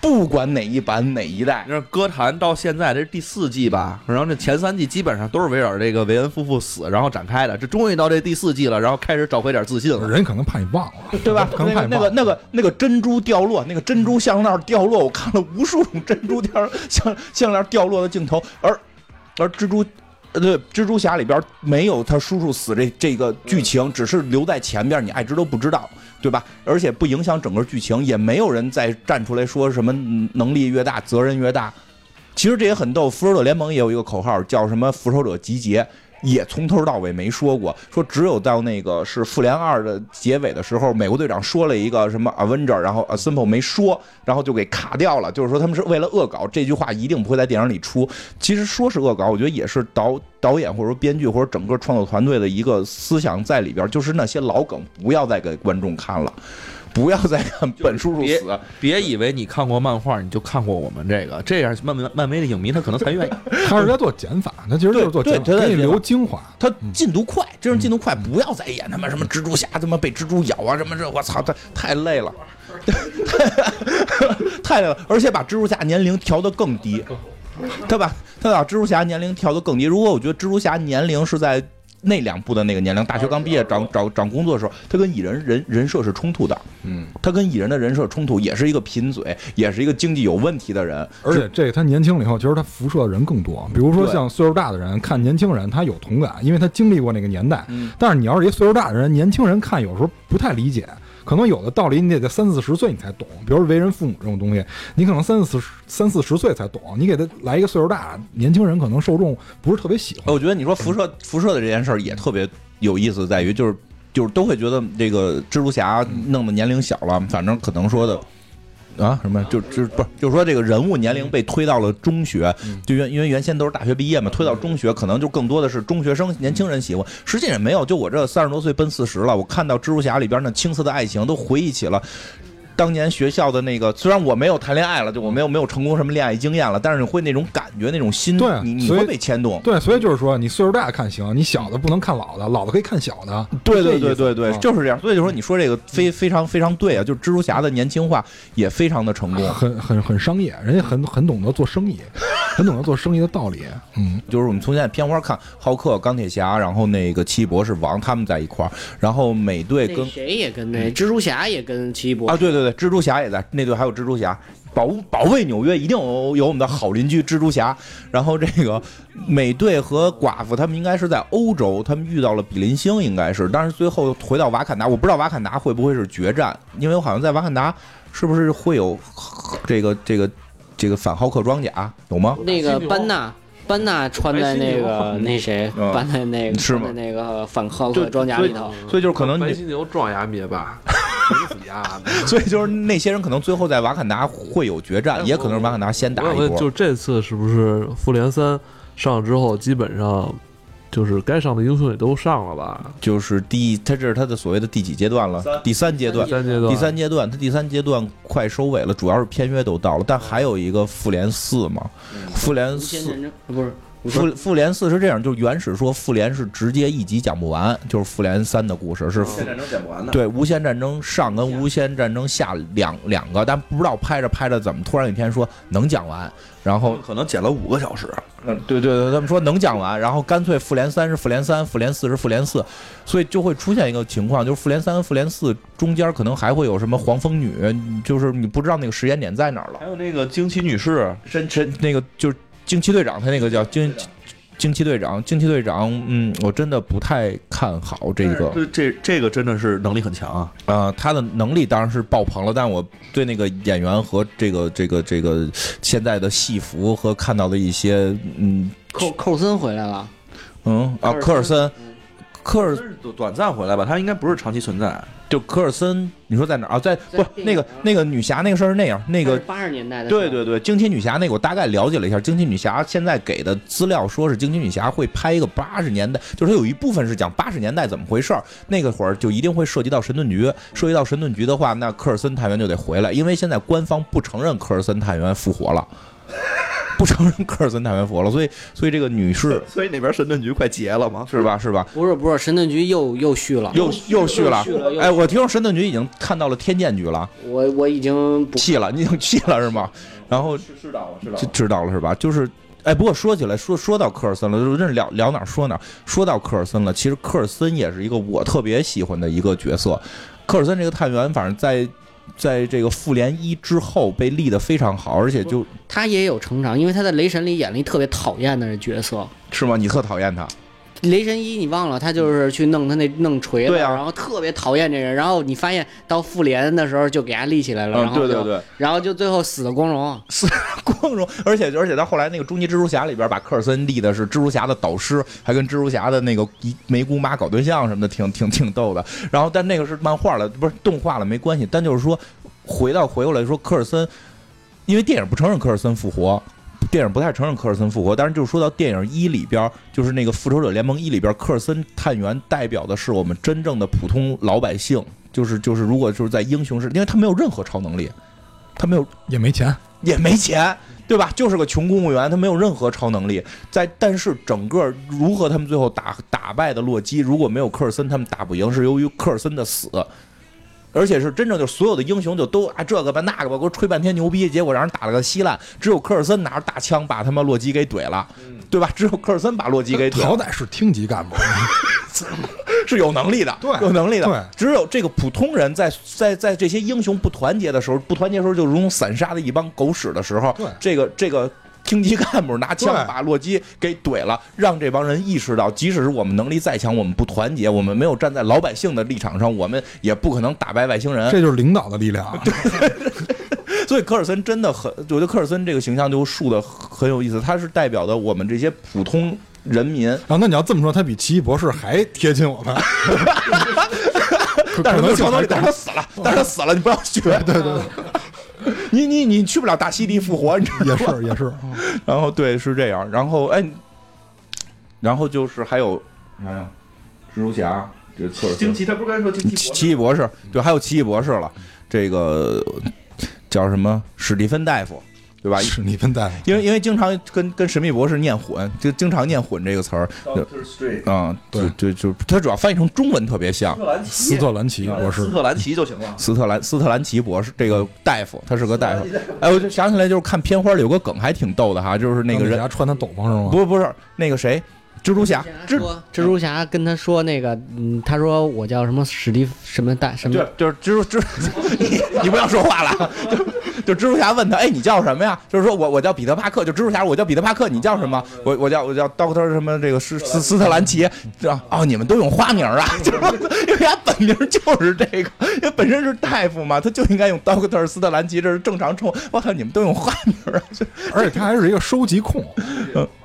不不管哪一版哪一代
那，歌坛到现在这是第四季吧，然后这前三季基本上都是围绕这个韦恩夫妇死然后展开的，这终于到这第四季了，然后开始找回点自信了。
人可能怕你忘了，
对吧？
可能
那个那个
怕你忘了。
那个那个珍珠掉落，那个珍珠项链掉落，我看了无数种珍珠 掉项项链掉落的镜头，而而蜘蛛。呃，对，蜘蛛侠里边没有他叔叔死这这个剧情，只是留在前边，你爱知都不知道，对吧？而且不影响整个剧情，也没有人再站出来说什么嗯能力越大责任越大。其实这也很逗，复仇者联盟也有一个口号叫什么“复仇者集结”，也从头到尾没说过，说只有到那个是复联二的结尾的时候，美国队长说了一个什么 Avenger，然后 Assemble 没说，然后就给卡掉了，就是说他们是为了恶搞，这句话一定不会在电影里出。其实说是恶搞，我觉得也是导导演或者说编剧或者整个创作团队的一个思想在里边，就是那些老梗不要再给观众看了。不要再看本叔叔死，
别以为你看过漫画，你就看过我们这个，这样漫漫漫威的影迷他可能才愿意。
他是在做减法，他其实就是做减法，给你留精华。
他进度快，真是进度快，不要再演他妈什么蜘蛛侠他妈被蜘蛛咬啊什么这，我操，太太累了，太累了，而且把蜘蛛侠年龄调得更低，对吧？他把蜘蛛侠年龄调得更低。如果我觉得蜘蛛侠年龄是在那两部的那个年龄，大学刚毕业找找找工作的时候，他跟蚁人人人设是冲突的，
嗯，
他跟蚁人的人设冲突，也是一个贫嘴，也是一个经济有问题的人，
而且这个他年轻了以后，其实他辐射的人更多。比如说像岁数大的人看年轻人，他有同感，因为他经历过那个年代。
嗯
但是你要是一岁数大的人，年轻人看有时候不太理解，可能有的道理你得在三四十岁你才懂。比如为人父母这种东西，你可能三四十三四十岁才懂，你给他来一个岁数大，年轻人可能受众不是特别喜欢。
我觉得你说辐射辐射的这件事儿也特别有意思，在于就是就是都会觉得这个蜘蛛侠弄的年龄小了，反正可能说的。啊，什么就就不是，就是说这个人物年龄被推到了中学，就原因为原先都是大学毕业嘛，推到中学可能就更多的是中学生、年轻人喜欢。实际上没有，就我这三十多岁奔四十了，我看到蜘蛛侠里边那青涩的爱情，都回忆起了当年学校的那个。虽然我没有谈恋爱了，就我没有没有成功什么恋爱经验了，但是你会那种感觉，那种心，
对
你你会被牵动。
对，所以就是说，你岁数大看行，你小的不能看老的，老的可以看小的。
对对对对对，
啊
就是这样。所以就说你说这个非非常非常对啊，就是蜘蛛侠的年轻化也非常的成功。
很很很商业，人家很很懂得做生意，很懂得做生意的道理。嗯，
就是我们从现在片花看，浩克、钢铁侠，然后那个奇异博士王他们在一块儿，然后美队跟
谁也跟那蜘蛛侠也跟奇异博士
啊，
对
对对对，蜘蛛侠也在那队，还有蜘蛛侠。保保卫纽约一定有有我们的好邻居蜘蛛侠，然后这个美队和寡妇他们应该是在欧洲，他们遇到了比邻星，应该是，但是最后回到瓦坎达，我不知道瓦坎达会不会是决战，因为我好像在瓦坎达是不是会有这个这个这个反浩克装甲有吗？
那个班纳。班纳穿在那个那谁，
嗯
搬在那个
是吗
那个反浩克装甲里头，
所以就是可能你
白犀牛撞牙灭霸，
所以就是那些人可能最后在瓦坎达会有决战，
哎
也可能是瓦坎达先打一波。
就这次是不是复联三上之后，基本上就是该上的英雄也都上了吧？
就是第，他这是他的所谓的第几阶段了？第三阶段
第。三阶段，
第三阶段，他第三阶段快收尾了，主要是片约都到了，但还有一个复联四嘛，复联四。
不是
复复联四是这样，就是原始说复联是直接一集讲不完，就是复联三的故事是复
战争讲不完的。
对无限战争上跟无限战争下两两个，但不知道拍着拍着怎么突然有一天说能讲完，然后
可能剪了五个小时。
嗯，对对对，他们说能讲完，然后干脆复联三是复联三，复联四是复联四，所以就会出现一个情况，就是复联三、复联四中间可能还会有什么黄蜂女，就是你不知道那个时间点在哪儿了。
还有那个惊奇女士，
真真那个就是惊奇队长，他那个叫惊惊奇队长，惊奇队长，嗯，我真的不太看好这个。
这这这个真的是能力很强啊。
呃，他的能力当然是爆棚了，但我对那个演员和这个这个这个现在的戏服和看到的一些，嗯
寇寇森回来了，
嗯啊，科尔森，科尔
是短暂回来吧，他应该不是长期存在。
就科尔森，你说在哪儿啊？在不
在
那个那个女侠那个事儿是那样，那个
八十年代的
对对对，惊奇女侠那个我大概了解了一下，惊奇女侠现在给的资料说是惊奇女侠会拍一个八十年代，就是它有一部分是讲八十年代怎么回事儿，那个会儿就一定会涉及到神盾局，涉及到神盾局的话，那科尔森探员就得回来，因为现在官方不承认科尔森探员复活了。不承认科尔森太原佛了，所以所以这个女士
所以那边神盾局快结了吗？
是吧是吧？
不是不是，神盾局又又续了，
又又续了
续了又，
哎，我听说神盾局已经看到了天剑局了，
我我已经不
弃了，你已经弃了是吗？然后
知道了，知
就知道了是吧？就是，哎，不过说起来，说说到科尔森了，就真是聊聊哪儿说哪儿。说到科尔森了，其实科尔森也是一个我特别喜欢的一个角色。科尔森这个探员，反正在在这个复联一之后被立得非常好，而且就
他也有成长，因为他在雷神里演了一特别讨厌的角色。
是吗？你特讨厌他，
雷神一你忘了，他就是去弄他那弄锤子，
对啊
然后特别讨厌这人，然后你发现到复联的时候就给他立起来了，然
嗯，
后就
对对对，
然后就最后死的光荣。
死光荣，而且而且到后来那个终极蜘蛛侠里边，把科尔森立的是蜘蛛侠的导师，还跟蜘蛛侠的那个一梅姑妈搞对象什么的，挺挺挺逗的。然后但那个是漫画了，不是动画了，没关系。但就是说，回到回过来说，科尔森，因为电影不承认科尔森复活。电影不太承认科尔森复活，但是就是说到电影一里边，就是那个复仇者联盟一里边，科尔森探员代表的是我们真正的普通老百姓，就是就是如果就是在英雄是，因为他没有任何超能力，他没有
也没钱，
也没钱，对吧？就是个穷公务员，他没有任何超能力。在但是整个如何他们最后打打败的洛基，如果没有科尔森，他们打不赢，是由于科尔森的死。而且是真正就所有的英雄就都啊这个吧那个吧，给我吹半天牛逼，结果让人打了个稀烂。只有科尔森拿着大枪把他妈洛基给怼了，对吧？只有科尔森把洛基给怼了
好歹是厅级干部，
是有能力的，
对
有能力的。
对
只有这个普通人在在在这些英雄不团结的时候，不团结的时候就如同散沙的一帮狗屎的时候，
对
这个这个。厅级干部拿枪把洛基给怼了，让这帮人意识到，即使是我们能力再强，我们不团结，我们没有站在老百姓的立场上，我们也不可能打败外星人。
这就是领导的力量。
所以科尔森真的很，我觉得科尔森这个形象就树的很有意思，他是代表的我们这些普通人民，
啊，那你要这么说，他比奇异博士还贴近我们。
但是
可能性还
没有超能力，但是他死了，但是他死了，你不要学。对对对，你你你去不了大溪地复活，你知道吗？
也是也是，
然后对是这样，然后哎，然后就是还有啥呀？蜘蛛侠，这科尔森
惊奇，他不是刚才说惊
奇奇异博士，对，还有奇异博士了，这个叫什么史蒂芬大夫，对吧？
史蒂芬大夫。
因为因为经常跟跟神秘博士念混，就经常念混这个词儿
Strange，
啊、
对
就他主要翻译成中文特别像
斯。特兰奇，
斯特兰奇博士
斯特兰奇就行了。
斯特兰斯特兰奇博士这个大夫，他是个大夫。哎，我就想起来，就是看片花里有个梗还挺逗的哈，就是那个人
穿的斗篷是吗？
不是不是那个谁，蜘蛛侠，蜘
蜘蛛侠跟他说那个，嗯，他说我叫什么史蒂什么大什么
就就是蜘蛛蜘，你你不要说话了。就就蜘蛛侠问他，哎，你叫什么呀？就是说我我叫彼得帕克，就蜘蛛侠，我叫彼得帕克，你叫什么？我我叫我叫 Doctor 什么这个斯斯斯特兰奇，这样哦，你们都用花名啊？就是因为他本名就是这个，因为本身是大夫嘛，他就应该用 Doctor 斯特兰奇，这是正常称呼。我操，你们都用花名啊？
而且他还是一个收集控，嗯，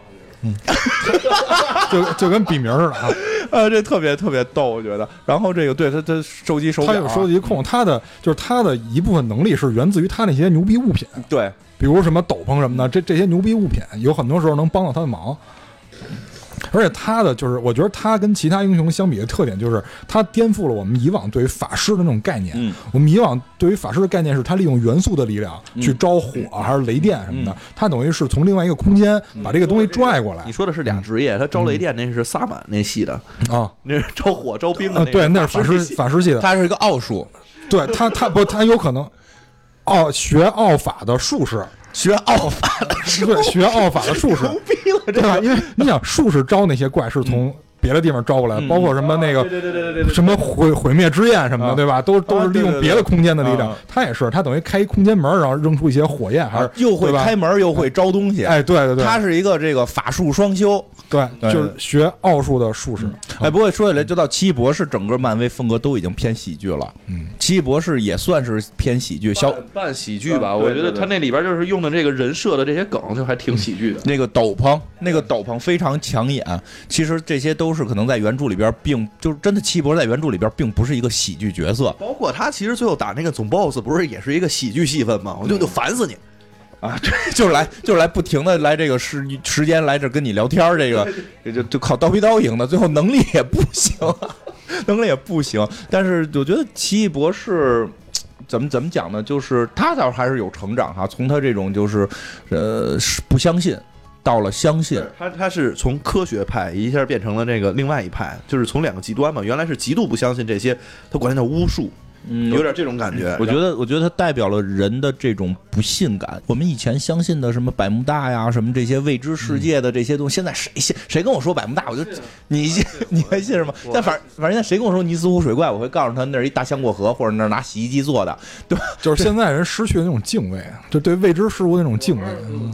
就就跟笔名似的啊。
呃，这特别特别逗，我觉得。然后这个对他他收集手表啊，
他有收集控，他的就是他的一部分能力是源自于他那些牛逼物品，
对
比如什么斗篷什么的，这这些牛逼物品有很多时候能帮到他的忙。而且他的就是，我觉得他跟其他英雄相比的特点就是，他颠覆了我们以往对于法师的那种概念。
嗯。
我们以往对于法师的概念是，他利用元素的力量
嗯
去招火还是雷电什么的。
嗯，
他等于是从另外一个空间把这个东西拽过来。
你说的是俩职业，他招雷电那是萨满那系的，
啊。
那是招火招冰的
啊，
那个。
对，那是法师法师系。的，
他是一个奥术，
对他他不他有可能奥学奥法的术士。
学奥法的
对，学奥法的术士，牛逼了对吧？因为你想，术士招那些怪是从别的地方招过来包括什么那个
对对对对对对，
什么毁毁灭之焰什么
啊
的，对吧？都都是利用别的空间的力量
啊。
他也是，他等于开一空间门，然后扔出一些火焰，还是
又会开门又会招东西。
哎，对对对，
他是一个这个法术双修。
对，就是学奥数的术士。
哎，不过说起来，就到奇异博士，整个漫威风格都已经偏喜剧了。
嗯，
奇异博士也算是偏喜剧，小
半半喜剧吧，我觉得他那里边就是用的这个人设的这些梗，就还挺喜剧的。
那个斗篷，那个斗篷非常抢眼。其实这些都是可能在原著里边并就是真的，奇异博士在原著里边并不是一个喜剧角色
包括他其实最后打那个总 boss，不是也是一个喜剧戏份吗？我就就烦死你。
啊，对，就是来就是来不停的来这个时时间来这跟你聊天儿，这个这就就靠刀逼刀赢的，最后能力也不行，能力也不行。但是我觉得奇异博士怎么怎么讲呢？就是他倒还是有成长哈，从他这种就是呃是不相信到了相信，
他他是从科学派一下变成了这个另外一派，就是从两个极端嘛。原来是极度不相信这些，他管它叫巫术，
嗯
有点这种感觉。
我觉得，我觉得它代表了人的这种不信感。我们以前相信的什么百慕大呀，什么这些未知世界的这些东西，现在谁信？谁跟我说百慕大，我就你信，你还信什么？但反反正现在谁跟我说尼斯湖水怪，我会告诉他那是一大箱过河，或者那是拿洗衣机做的。
对吧 就是现在人失去了那种敬畏，就对未知事物那种敬畏。嗯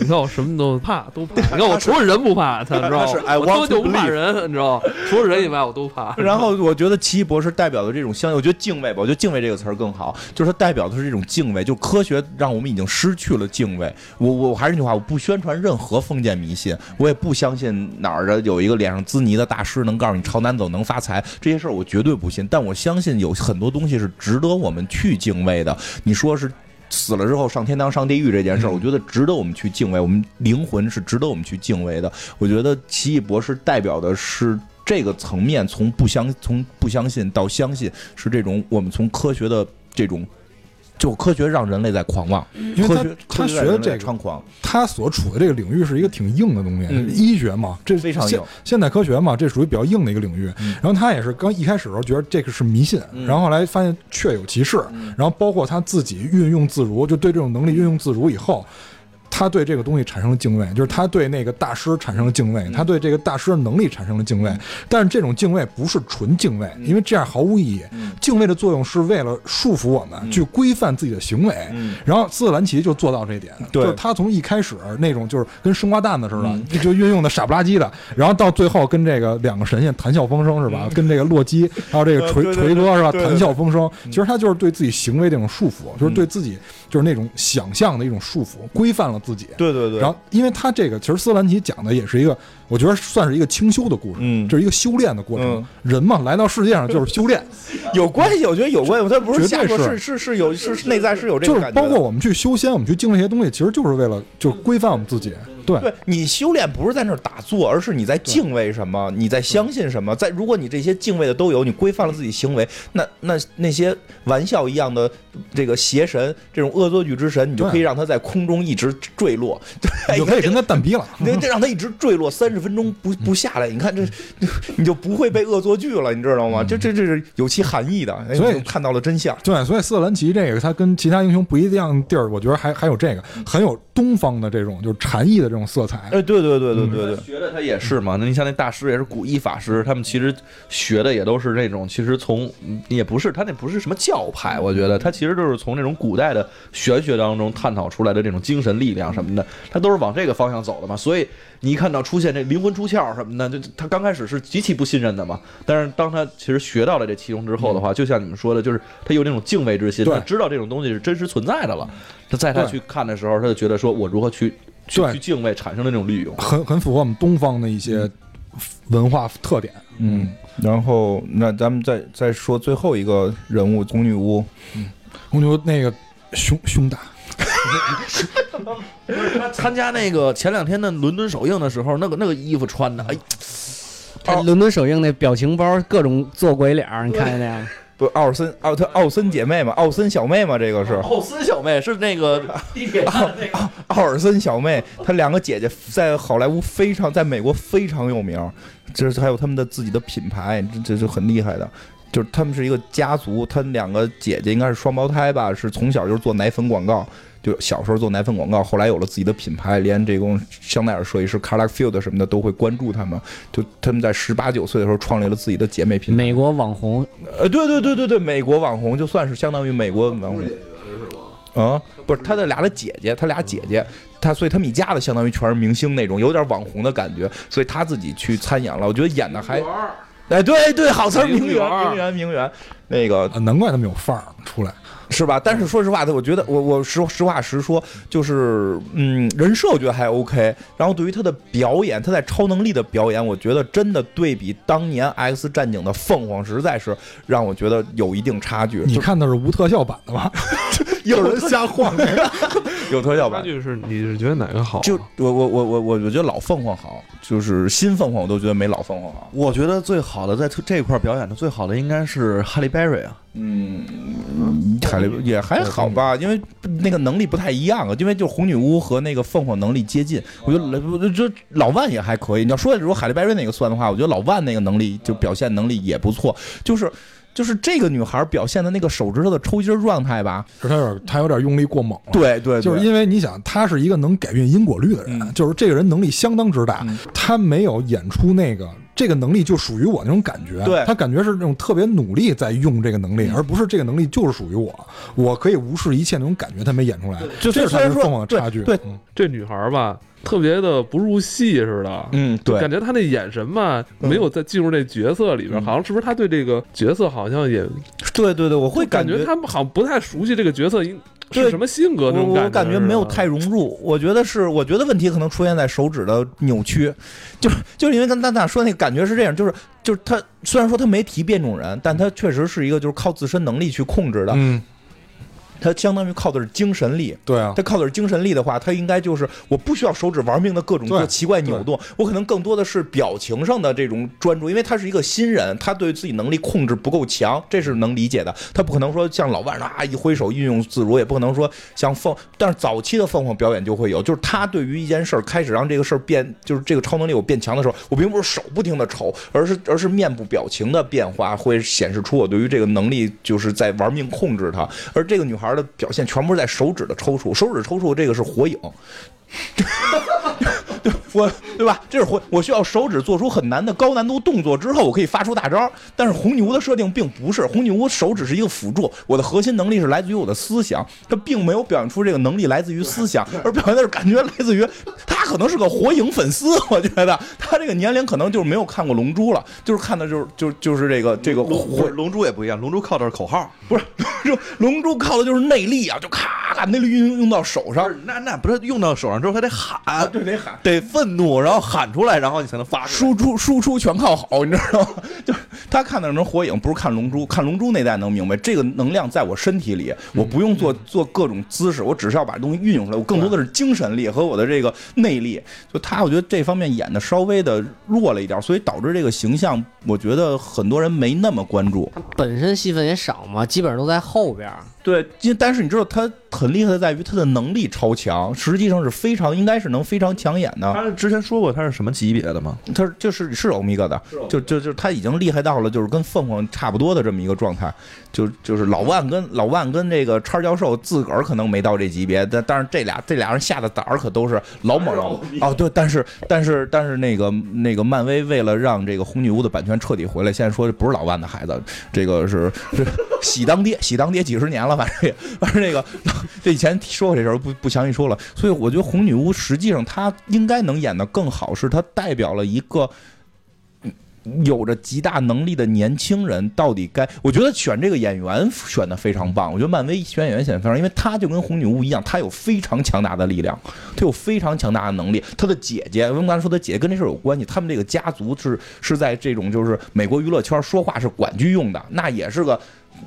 你看我什么都怕，都怕。你看我除了人不怕，他你知道吗
他是
我
want
根本就不怕人，你知道吗？除了人以外，我都怕。
然后我觉得奇异博士代表的这种相，我觉得敬畏吧，我觉得敬畏这个词儿更好，就是它代表的是这种敬畏，就科学让我们已经失去了敬畏。我我我还是那句话，我不宣传任何封建迷信，我也不相信哪儿的有一个脸上滋泥的大师能告诉你朝南走能发财，这些事儿我绝对不信。但我相信有很多东西是值得我们去敬畏的。你说是。死了之后上天堂上地狱这件事儿，我觉得值得我们去敬畏，我们灵魂是值得我们去敬畏的。我觉得奇异博士代表的是这个层面，从不相从不相信到相信，是这种我们从科学的这种，就科学让人类在狂妄，
因为他
科学
他
学
的这个
猖狂，
他所处的这个领域是一个挺硬的东西，
嗯。
医学嘛，这
非常硬。
现代科学嘛，这属于比较硬的一个领域。
嗯。
然后他也是刚一开始的时候觉得这个是迷信，
嗯。
然后后来发现确有其事，然后包括他自己运用自如，就对这种能力运用自如以后。他对这个东西产生了敬畏，就是他对那个大师产生了敬畏，他对这个大师的能力产生了敬畏。但是这种敬畏不是纯敬畏，因为这样毫无意义。敬畏的作用是为了束缚我们，去规范自己的行为。
嗯。
然后斯特兰奇就做到这一点，就是他从一开始那种就是跟生瓜蛋子似的，就 就运用的傻不拉几的，然后到最后跟这个两个神仙谈笑风生是吧？跟这个洛基 还有这个锤锤哥是吧？谈笑风生，其实他就是对自己行为的一种束缚，就是对自己就是那种想象的一种束缚，规范了自己。
对对对，
然后，因为他这个其实斯兰奇讲的也是一个，我觉得算是一个清修的故事，
嗯
这是一个修炼的过程
嗯。
人嘛，来到世界上就是修炼，
有关系，我觉得有关系，他不是瞎说，
是
是是是有是是内在是有这
就是
个感觉的，
包括我们去修仙，我们去敬畏这些东西，其实就是为了就是规范我们自己。对，
对你修炼不是在那儿打坐，而是你在敬畏什么，你在相信什么。在如果你这些敬畏的都有，你规范了自己行为，那那那些玩笑一样的这个邪神，这种恶作剧之神，你就可以让他在空中一直坠落，对，
你就可以跟他蛋逼了。
你得让他一直坠落三十分钟不不下来，你看这，你就不会被恶作剧了，你知道吗？这这这是有其含义的，哎
所以
看到了真相。
对，所以斯特兰奇这个他跟其他英雄不一样的地儿，我觉得还还有这个很有东方的这种就是禅意的这种色彩。
哎，对对对对对对，
学的他也是嘛，那你像那大师也是古一法师，他们其实学的也都是那种，其实从嗯也不是他那不是什么教派，我觉得他其实就是从那种古代的玄学当中探讨出来的这种精神力量什么的，他都是往这个方向走的嘛。所以你一看到出现这灵魂出窍什么的，就他刚开始是极其不信任的嘛，但是当他其实学到了这其中之后的话，就像你们说的，就是他有那种敬畏之心，他知道这种东西是真实存在的了。他在他去看的时候，他就觉得说我如何去去敬畏，产生的那种利用。
很很符合我们东方的一些文化特点。
嗯，然后那咱们再再说最后一个人物红女巫，
红牛那个胸胸大，
他参加那个前两天的伦敦首映的时候，那个那个衣服穿的，哎，
他伦敦首映那表情包各种做鬼脸，你看见没有？
不奥尔森奥特奥森姐妹嘛，奥森小妹嘛，这个是
奥森小妹是那个 地铁站的那个，
奥尔森小妹，她两个姐姐在好莱坞非常，在美国非常有名，这是还有他们的自己的品牌，这这是很厉害的。就是他们是一个家族，他两个姐姐应该是双胞胎吧，是从小就是做奶粉广告，就小时候做奶粉广告，后来有了自己的品牌，连这种香奈儿设计师 Lagerfeld 什么的都会关注他们。就他们在十八九岁的时候创立了自己的姐妹品牌。
美国网红
呃，对对对对对，美国网红就算是相当于美国网红。啊，不是他的俩的姐姐，他俩姐姐，他所以他们一家子相当于全是明星那种，有点网红的感觉，所以他自己去参演了，我觉得演的还，哎，对对，好词儿，名媛，名媛，名媛，那个
啊难怪他们有范儿出来。
是吧？但是说实话，我觉得我我实实话实说，就是嗯，人设我觉得还 OK。然后对于他的表演，他在超能力的表演，我觉得真的对比当年《X 战警》的凤凰，实在是让我觉得有一定差距。
你看的是无特效版的吧？
有
人瞎晃 那个。
有特效版，
差距是你是觉得哪个好啊？
就我我我我我我觉得老凤凰好，就是新凤凰我都觉得没老凤凰好。
我觉得最好的在这块表演的最好的应该是哈利·贝瑞啊，
嗯，嗯，海雷也还好吧，因为那个能力不太一样啊。因为就红女巫和那个凤凰能力接近，我觉得我觉得老万也还可以。你要说如果海莉拜瑞那个算的话，我觉得老万那个能力就表现能力也不错，就是。就是这个女孩表现的那个手指头的抽筋状态吧，
是她有点她有点用力过猛了。
对对，
就是因为你想，她是一个能改变因果律的人，
嗯。
就是这个人能力相当之大，
嗯。
他没有演出那个这个能力就属于我那种感觉，
对
他感觉是那种特别努力在用这个能力，
嗯
而不是这个能力就是属于我，我可以无视一切那种感觉，他没演出来，
就
这是他
虽然说
跟凤凰的差距。
对
嗯
这女孩儿吧，特别的不入戏似的。
嗯对
感觉她那眼神吧，没有在进入这角色里边，
嗯
好像是不是她对这个角色好像也
对对对，我会
感
觉
他们好像不太熟悉这个角色是什么性格那种
我我感觉没有太融入，我觉得是，我觉得问题可能出现在手指的扭曲，就是就是因为跟蛋蛋说那个感觉是这样，就是就是他虽然说他没提变种人，但他确实是一个就是靠自身能力去控制的，
嗯，
他相当于靠的是精神力。
对啊，
他靠的是精神力的话，他应该就是我不需要手指玩命的各种
对
做奇怪扭动，我可能更多的是表情上的这种专注，因为他是一个新人，他对自己能力控制不够强，这是能理解的。他不可能说像老万啊一挥手运用自如，也不可能说像凤，但是早期的凤凰表演就会有，就是他对于一件事儿开始让这个事儿变，就是这个超能力我变强的时候，我并不是手不停的瞅，而是而是面部表情的变化会显示出我对于这个能力就是在玩命控制它，而这个女孩的表现全部是在手指的抽搐，手指抽搐这个是火影。对 我对吧？这是火，我需要手指做出很难的高难度动作之后，我可以发出大招。但是红女巫的设定并不是，红女巫手指是一个辅助，我的核心能力是来自于我的思想，它并没有表现出这个能力来自于思想，而表现的是感觉来自于他可能是个火影粉丝，我觉得他这个年龄可能就是没有看过《龙珠》了，就是看的就是就就是这个这个
龙
火
龙珠也不一样，龙珠靠的是口号，
不是龙珠龙珠靠的就是内力啊，就咔咔内力运用到手上，
那那不是用到手上之后，他得喊，
对得喊。
得愤怒，然后喊出来，然后你才能发出来。
输出输出全靠好，你知道吗？就是他看的是火影，不是看龙珠。看龙珠那代能明白，这个能量在我身体里，我不用做做各种姿势，我只是要把东西运用出来。我更多的是精神力和我的这个内力。就他，我觉得这方面演的稍微的弱了一点，所以导致这个形象，我觉得很多人没那么关注。
他本身戏份也少嘛，基本上都在后边儿。
对，因但是你知道他很厉害的在于他的能力超强，实际上是非常应该是能非常抢眼的。
他之前说过他是什么级别的吗？
他是就是是欧米伽的，就就就他已经厉害到了就是跟凤凰差不多的这么一个状态，就就是老万跟老万跟这个叉教授自个儿可能没到这级别，但但是这俩这俩人下的胆儿可都是老猛了哦，对，但是但是但是那个那个漫威为了让这个红女巫的版权彻底回来，现在说这不是老万的孩子，这个是是喜当爹喜当爹几十年了，反正也反正这个 这以前说过这事儿，不不详细说了。所以我觉得红女巫实际上她应该能演得更好，是她代表了一个。有着极大能力的年轻人到底该？我觉得选这个演员选的非常棒。我觉得漫威选演员选的非常，因为他就跟红女巫一样，他有非常强大的力量，他有非常强大的能力。他的姐姐，我们刚才说他姐姐跟这事儿有关系，他们这个家族是是在这种就是美国娱乐圈说话是管剧用的，那也是个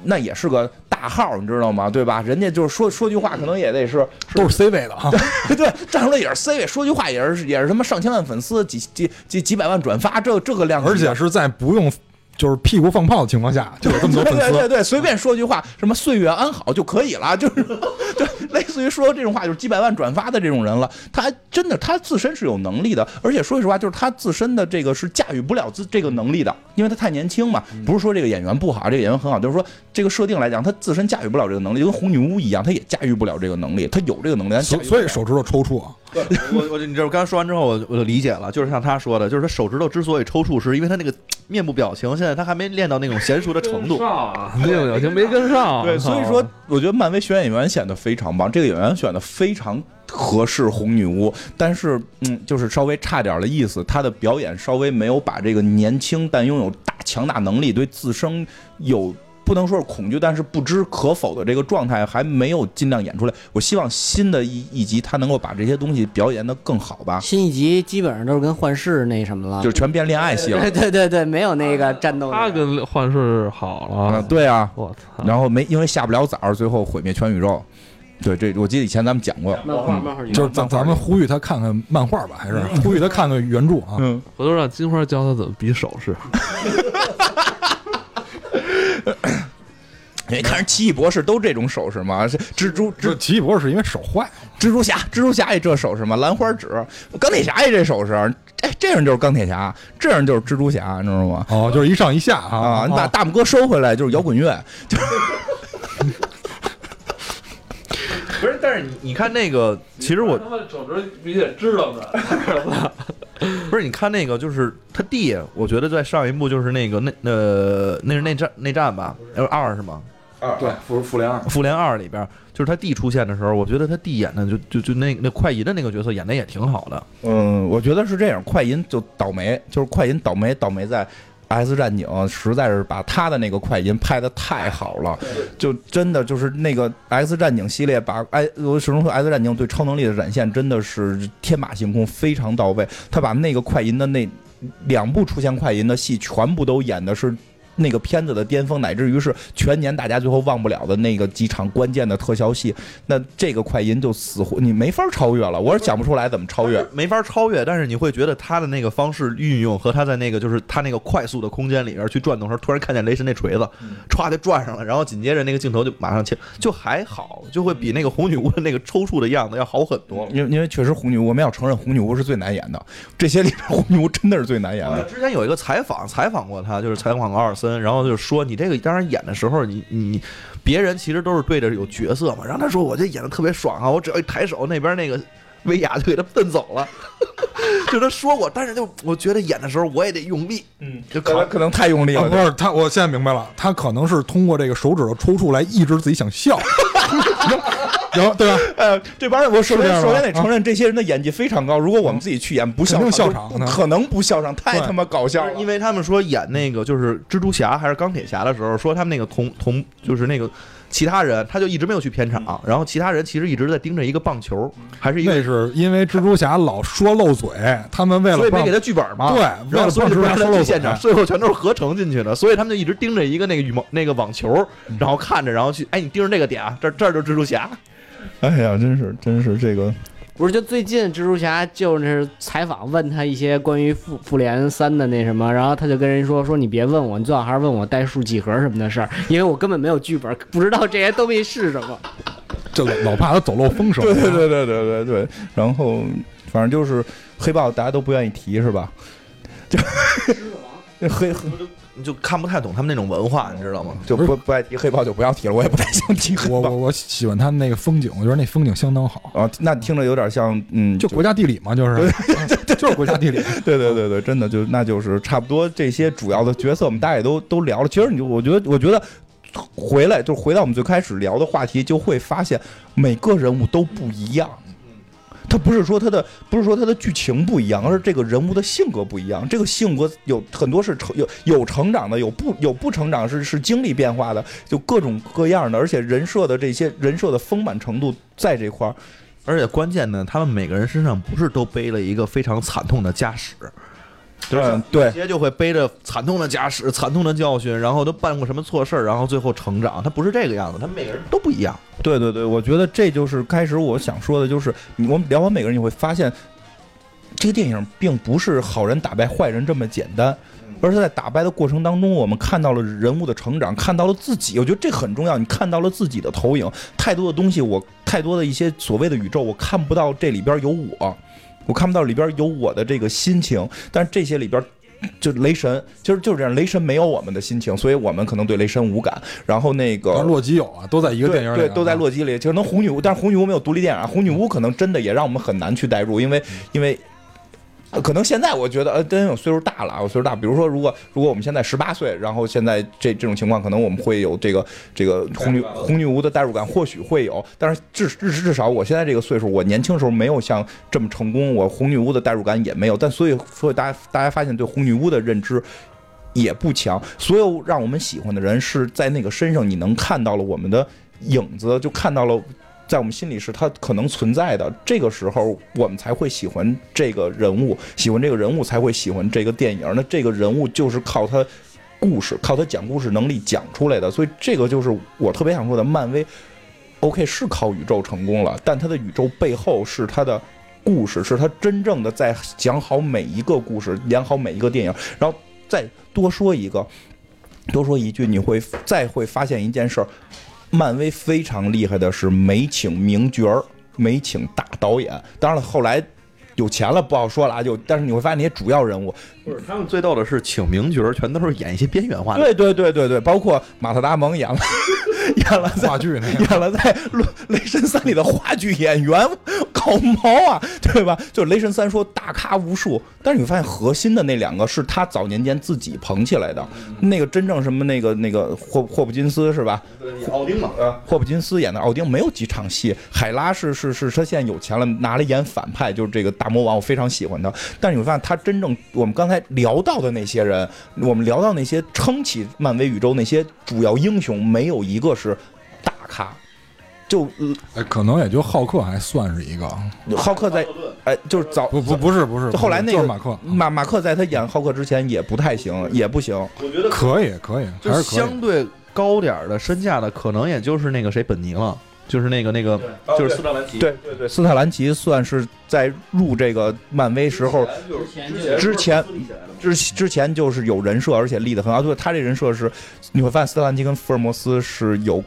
那也是个大号，你知道吗？对吧？人家就是说说句话，可能也得是
都是 C 位的啊。
对，站出来也是 C 位，说句话也是也是什么上千万粉丝，几几几几百万转发，这这个量，
而且是在不用就是屁股放炮的情况下，就有这么多粉丝。
对对对，随便说句话，什么岁月安好就可以了，就是 就，类似于说这种话，就是几百万转发的这种人了。他真的他自身是有能力的，而且说实话，就是他自身的这个是驾驭不了自这个能力的，因为他太年轻嘛。不是说这个演员不好，这个演员很好，就是说这个设定来讲，他自身驾驭不了这个能力，就跟红女巫一样，他也驾驭不了这个能力，他有这个能力，
所以手指头抽搐啊，
我我你这我刚才说完之后，我我就理解了，就是像他说的，就是他手指头之所以抽搐，是因为他那个面部表情现在他还没练到那种娴熟的程度。
上，那个表情没跟上。
对，所以说我觉得漫威选演员显得非常棒，这个演员选的非常合适红女巫，但是嗯，就是稍微差点儿的意思，她的表演稍微没有把这个年轻但拥有大强大能力、对自身有。不能说是恐惧，但是不知可否的这个状态还没有尽量演出来。我希望新的一一集他能够把这些东西表演的更好吧，
新一集基本上都是跟幻视那什么了，
就是全变恋爱戏了
对。对对对，没有那个战斗的。
他跟幻视好
啊，
了，
对啊，
我操！
然后没因为下不了崽儿，最后毁灭全宇宙。对，这我记得以前咱们讲过。
漫画漫画
就是咱咱们呼吁他看看漫画吧，还是呼吁他看看原著啊？
嗯，
回头让金花教他怎么比手势。
因为看人奇异博士都这种手势吗？是蜘蛛蜘
这奇异博士是因为手坏，
蜘蛛侠，蜘蛛侠也这手势吗？兰花指，钢铁侠也这手势。哎，这样就是钢铁侠，这样就是蜘蛛侠，你知道吗？
哦，就是一上一下
啊，
啊
你把大拇哥收回来就是摇滚乐。
不是，但是你你看那个，其实我
他妈手指明显知道的，
不是你看那个，就是他弟，我觉得在上一部就是那个那呃那是内战内战吧，呃二是吗？
二对，复复联二，
复联二里边，就是他弟出现的时候，我觉得他弟演的就就就那那快银的那个角色演的也挺好的。
嗯，我觉得是这样，快银就倒霉，就是快银倒霉，倒霉在 X 战警实在是把他的那个快银拍的太好了，就真的就是那个 X 战警系列把哎，我始终说 X 战警对超能力的展现真的是天马行空，非常到位。他把那个快银的那两部出现快银的戏全部都演的是。那个片子的巅峰，乃至于是全年大家最后忘不了的那个几场关键的特效戏，那这个快银就死活你没法超越了。我是想不出来怎么超越。
没法超越，但是你会觉得他的那个方式运用和他在那个就是他那个快速的空间里边去转动时候，突然看见雷神那锤子，歘就转上了，然后紧接着那个镜头就马上切，就还好，就会比那个红女巫的那个抽搐的样子要好很多。
因为因为确实红女巫，我们要承认红女巫是最难演的，这些里边红女巫真的是最难演的。
之前有一个采访，采访过他，就是采访过奥尔森，然后就说你这个当然演的时候，你你别人其实都是对着有角色嘛，然后他说我这演的特别爽啊，我只要一抬手，那边那个威亚就给他蹬走了，就他说过，但是就我觉得演的时候我也得用力，
嗯，
就可
可能可能太用力
啊，
了
不。是他，我现在明白了，他可能是通过这个手指头抽搐来抑制自己想笑，然后对吧？
呃，这帮人我首先首先得承认这些人的演技非常高。如果我们自己去演，不笑场，不可能不笑场，太他妈搞笑了。
因为他们说演那个就是蜘蛛侠还是钢铁侠的时候，说他们那个同同就是那个其他人，他就一直没有去片场，然后其他人其实一直在盯着一个棒球，还是一个
那是因为蜘蛛侠老说漏嘴，他们为了
所以没给他剧本嘛。
对为
然后
了不让蜘蛛
所以他去现，场，最后全都是合成进去的，所以他们就一直盯着一个那个羽毛那个网球，然后看着，然后去，哎，你盯着那个点啊，这这儿就是蜘蛛侠。
哎呀，真是真是这个，
不是，就最近蜘蛛侠就是采访问他一些关于复复联三的那什么，然后他就跟人说说你别问我，你最好还是问我代数几何什么的事儿，因为我根本没有剧本，不知道这些东西是什么。
就老老怕他走漏风 声。
对对对对对对对。然后反正就是黑豹，大家都不愿意提是吧？就那 黑黑
你就看不太懂他们那种文化，你知道吗？
就不不爱提黑豹就不要提了，我也不太想提黑豹。
我我我喜欢他们那个风景，我觉得那风景相当好，
啊，那听着有点像，嗯，
就国家地理嘛，就是 就是国家地理。
对对对对，真的就那就是差不多这些主要的角色，我们大家也都都聊了。其实你就我觉得，我觉得回来就回到我们最开始聊的话题，就会发现每个人物都不一样。他不是说他的不是说他的剧情不一样，而是这个人物的性格不一样。这个性格有很多是成有有成长的，有不有不成长是是经历变化的，就各种各样的。而且人设的这些人设的丰满程度在这块儿，
而且关键呢，他们每个人身上不是都背了一个非常惨痛的家史，
嗯，对
直接就会背着惨痛的家史、惨痛的教训，然后都办过什么错事儿，然后最后成长。他不是这个样子，他每个人都不一样。
对对对，我觉得这就是开始我想说的，就是我们聊完每个人，你会发现，这个电影并不是好人打败坏人这么简单，而是在打败的过程当中，我们看到了人物的成长，看到了自己。我觉得这很重要，你看到了自己的投影。太多的东西，我太多的一些所谓的宇宙，我看不到这里边有我，我看不到里边有我的这个心情，但是这些里边。就雷神，就是就是这样，雷神没有我们的心情，所以我们可能对雷神无感。然后那个
洛基有啊，都在一个电影里啊，
对对，都在洛基里。其实能红女巫，但是红女巫没有独立电影啊。红女巫可能真的也让我们很难去代入，因为因为。呃可能现在我觉得，呃，真有岁数大了啊，我岁数大。比如说，如果如果我们现在十八岁，然后现在这这种情况，可能我们会有这个这个红女红女巫的代入感，或许会有。但是至至至少我现在这个岁数，我年轻时候没有像这么成功，我红女巫的代入感也没有。但所以所以大家大家发现对红女巫的认知也不强。所有让我们喜欢的人是在那个身上，你能看到了我们的影子，就看到了。在我们心里是他可能存在的，这个时候我们才会喜欢这个人物，喜欢这个人物才会喜欢这个电影。那这个人物就是靠他故事，靠他讲故事能力讲出来的，所以这个就是我特别想说的。漫威，OK 是靠宇宙成功了，但他的宇宙背后是他的故事，是他真正的在讲好每一个故事，演好每一个电影。然后再多说一个，多说一句，你会再会发现一件事儿，漫威非常厉害的是没请名角儿，没请大导演。当然了，后来有钱了不好说了啊，就但是你会发现那些主要人物，
不是他们最逗的是请名角儿，全都是演一些边缘化的。
对对对对对，包括马特达蒙演了 演了在
话剧那
演了在《雷神三》里的话剧演员，搞毛啊，对吧？就《雷神三》说大咖无数，但是你发现核心的那两个是他早年间自己捧起来的，那个真正什么那个那个霍霍普金斯是吧？
奥丁嘛，
呃，霍普金斯演的奥丁没有几场戏，海拉是是是，他现在有钱了，拿来演反派，就是这个大魔王，我非常喜欢他。但是你会发现，他真正我们刚才聊到的那些人，我们聊到那些撑起漫威宇宙那些主要英雄，没有一个是大咖。就嗯
哎，可能也就浩克还算是一个，
浩克在，哎，就是早
不不不是不是，
就后来那个
就是马克，
马马克在他演浩克之前也不太行，也不行。
我觉得
可以可以，还是可以
相。对高点儿的身价的，可能也就是那个谁本尼了，就是那个那个就是斯特兰奇。
对对对，斯特兰奇算是在入这个漫威时候之前之之前就是有人设，而且立得很好。对，他这人设是，你会发现斯特兰奇跟福尔摩斯是有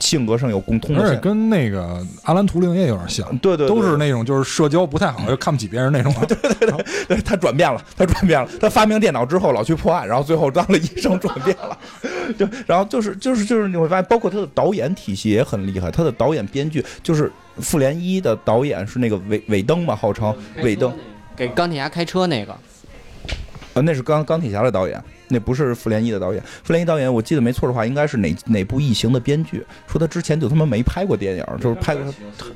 性格上有共通的
而且。跟那个阿兰图灵也有点像，
对对对
都是那种就是社交不太好，又看不起别人那种。
对对对他转变了，他转变了。他发明电脑之后老去破案，然后最后当了医生，转变了。就然后就是就是就是你会发现，包括他的导演体系也很厉害。他的导演编剧就是复联一的导演是那个韦韦登嘛，号称韦登。
给钢铁侠开车那个，
呃，那是钢钢铁侠的导演，那不是复联一的导演。复联一导演，我记得没错的话，应该是哪哪部异形的编剧，说他之前就他妈没拍过电影，就是拍过，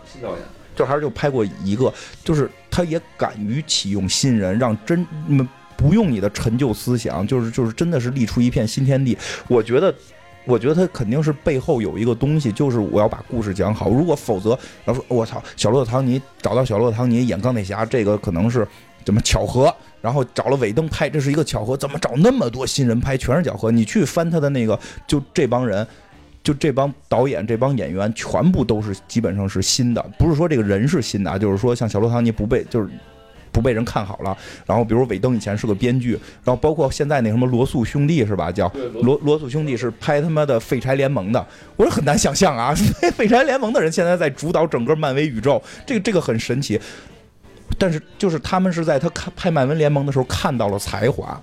新导演。
就还是就拍过一个，就是他也敢于启用新人，让真嗯不用你的陈旧思想，就是就是真的是立出一片新天地。我觉得。我觉得他肯定是背后有一个东西，就是我要把故事讲好。如果否则，要说我操，小罗唐尼找到小罗唐尼演钢铁侠，这个可能是怎么巧合？然后找了韦登拍，这是一个巧合。怎么找那么多新人拍，全是巧合？你去翻他的那个，就这帮人，就这帮导演、这帮演员，全部都是基本上是新的。不是说这个人是新的啊，就是说像小罗唐尼不被就是。不被人看好了，然后比如韦登以前是个编剧，然后包括现在那什么罗素兄弟是吧？叫罗罗素兄弟是拍他妈的废柴联盟的，我说很难想象啊，废柴联盟的人现在在主导整个漫威宇宙，这个这个很神奇。但是就是他们是在他看拍漫威联盟的时候看到了才华，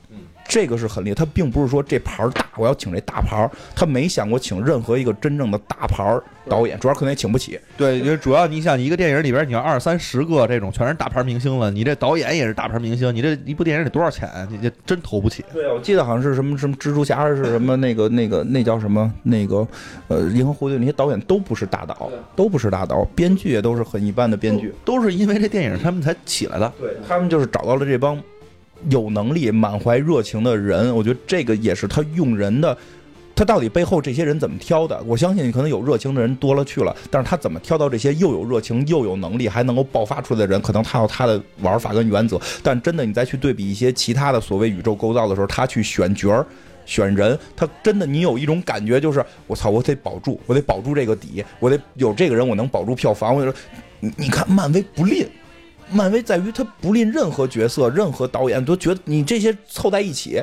这个是很厉害。他并不是说这牌儿大，我要请这大牌儿，他没想过请任何一个真正的大牌儿导演，主要可能也请不起。
对，因为主要你想，一个电影里边你要二三十个这种全是大牌明星了，你这导演也是大牌明星，你这一部电影得多少钱？你这真投不起。
对啊，我记得好像是什么什么蜘蛛侠是什么那个那个那叫什么那个呃银河护卫队那些导演都不是大导，都不是大导，编剧也都是很一般的编剧。
都是因为这电影他们才起来的。
对他们就是找到了这帮有能力、满怀热情的人，我觉得这个也是他用人的。他到底背后这些人怎么挑的？我相信可能有热情的人多了去了，但是他怎么挑到这些又有热情又有能力还能够爆发出来的人？可能他有他的玩法跟原则。但真的，你再去对比一些其他的所谓宇宙构造的时候，他去选角儿。选人，他真的，你有一种感觉，就是我操，我得保住，我得保住这个底，我得有这个人，我能保住票房。我就说，你你看，漫威不吝，漫威在于他不吝任何角色、任何导演，都觉得你这些凑在一起，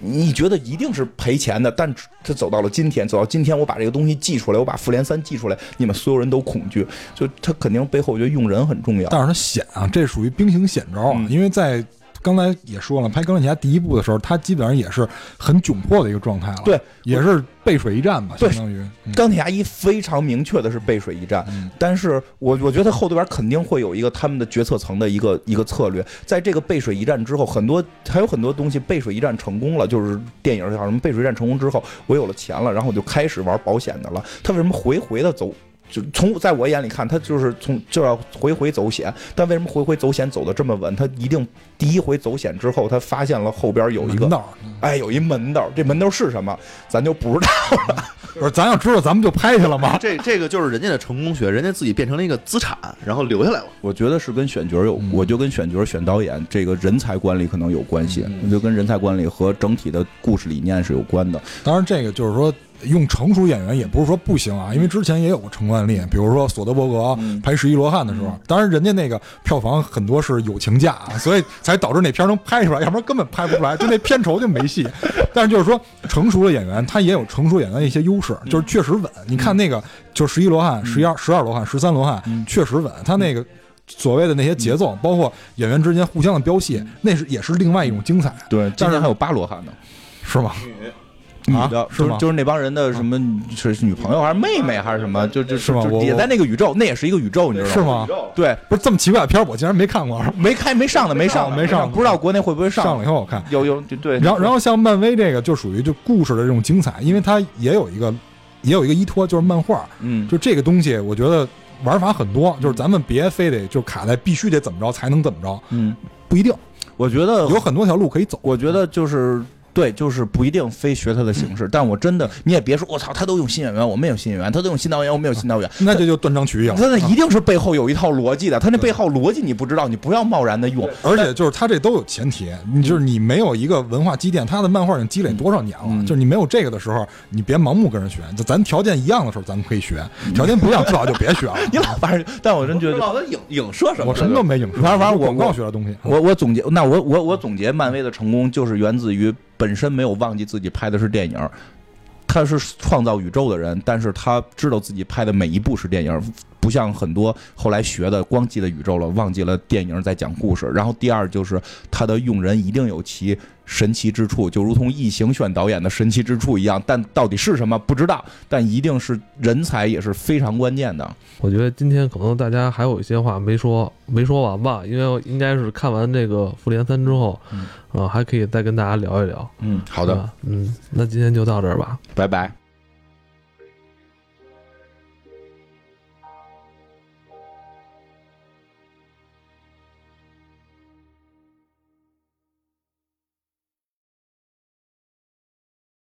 你觉得一定是赔钱的。但他走到了今天，走到今天，我把这个东西寄出来，我把复联三寄出来，你们所有人都恐惧，就他肯定背后我觉得用人很重要。
但是他险啊，这属于兵行险招啊，
嗯
因为在。刚才也说了，拍《钢铁侠》第一部的时候，他基本上也是很窘迫的一个状态了，
对，
也是背水一战吧，相当于。嗯
钢铁侠一非常明确的是背水一战，
嗯
但是我我觉得后边肯定会有一个他们的决策层的一个一个策略，在这个背水一战之后，很多还有很多东西背水一战成功了，就是电影叫什么背水一战成功之后，我有了钱了，然后我就开始玩保险的了。他为什么回回的走？就从在我眼里看，他就是从就要回回走险，但为什么回回走险走的这么稳？他一定第一回走险之后，他发现了后边有一个
门道儿，
哎，有一门道，这门道是什么，咱就不知道了。
不是，咱要知道，咱们就拍去了吗？
这这个就是人家的成功学，人家自己变成了一个资产，然后留下来了。
我觉得是跟选角有，
嗯
我就跟选角、选导演这个人才管理可能有关系，我觉得跟人才管理和整体的故事理念是有关的。
当然，这个就是说，用成熟演员也不是说不行啊，因为之前也有过成功案例，比如说索德伯格
嗯
拍《十一罗汉》的时候，当然人家那个票房很多是友情价啊，所以才导致那片儿能拍出来，要不然根本拍不出来，就那片酬就没戏。但是就是说，成熟的演员他也有成熟演员的一些优势，就是确实稳。你看那个就十一罗汉、十一二、十二罗汉、十三罗汉，确实稳，他那个。所谓的那些节奏，包括演员之间互相的飙戏，那是也是另外一种精彩，
对，今年还有八罗汉呢，
是吗？啊
女的，
是吗
就是就是那帮人的什么是是女朋友还是妹妹还是什么，就就是就也
吗？我我
在那个宇宙，那也是一个宇宙，你知道吗？
是吗？
对，
不是这么奇怪的片儿，我竟然没看过。
没开没上的没上
没上
不知道国内会不会
上。上了以后我看，
有有对对，
然后然后像漫威这个就属于就故事的这种精彩，因为它也有一个也有一个依托，就是漫画，
嗯，
就这个东西，我觉得玩法很多，就是咱们别非得就卡在必须得怎么着才能怎么着，
嗯，
不一定，
我觉得
有很多条路可以走。
我觉得就是对，就是不一定非学他的形式，但我真的你也别说，我操，他都用新演员，我没有新演员，他都用新导演，我没有新导演。
那这就断章取义了。
他那一定是背后有一套逻辑的，他那背后逻辑你不知道，你不要贸然的用。
而且就是他这都有前提，你就是你没有一个文化积淀，他的漫画已经积累多少年了？
嗯
就是你没有这个的时候，你别盲目跟人学。就咱条件一样的时候，咱们可以学；条件不一样，最好就别学了。
你老把人，但我真觉得，
老的影影射什么？
我什么都没影射，
反正反正我
广告学的东西。
我我总结，那我我我总结漫威的成功就是源自于本身没有忘记自己拍的是电影，他是创造宇宙的人，但是他知道自己拍的每一部是电影，不像很多后来学的光记得宇宙了，忘记了电影在讲故事。然后第二就是他的用人一定有其神奇之处，就如同异形选导演的神奇之处一样，但到底是什么不知道，但一定是人才也是非常关键的。
我觉得今天可能大家还有一些话没说没说完吧，因为应该是看完这个《复联三》之后，
嗯
啊，还可以再跟大家聊一聊。
嗯，好的，
嗯，那今天就到这儿吧。
拜拜。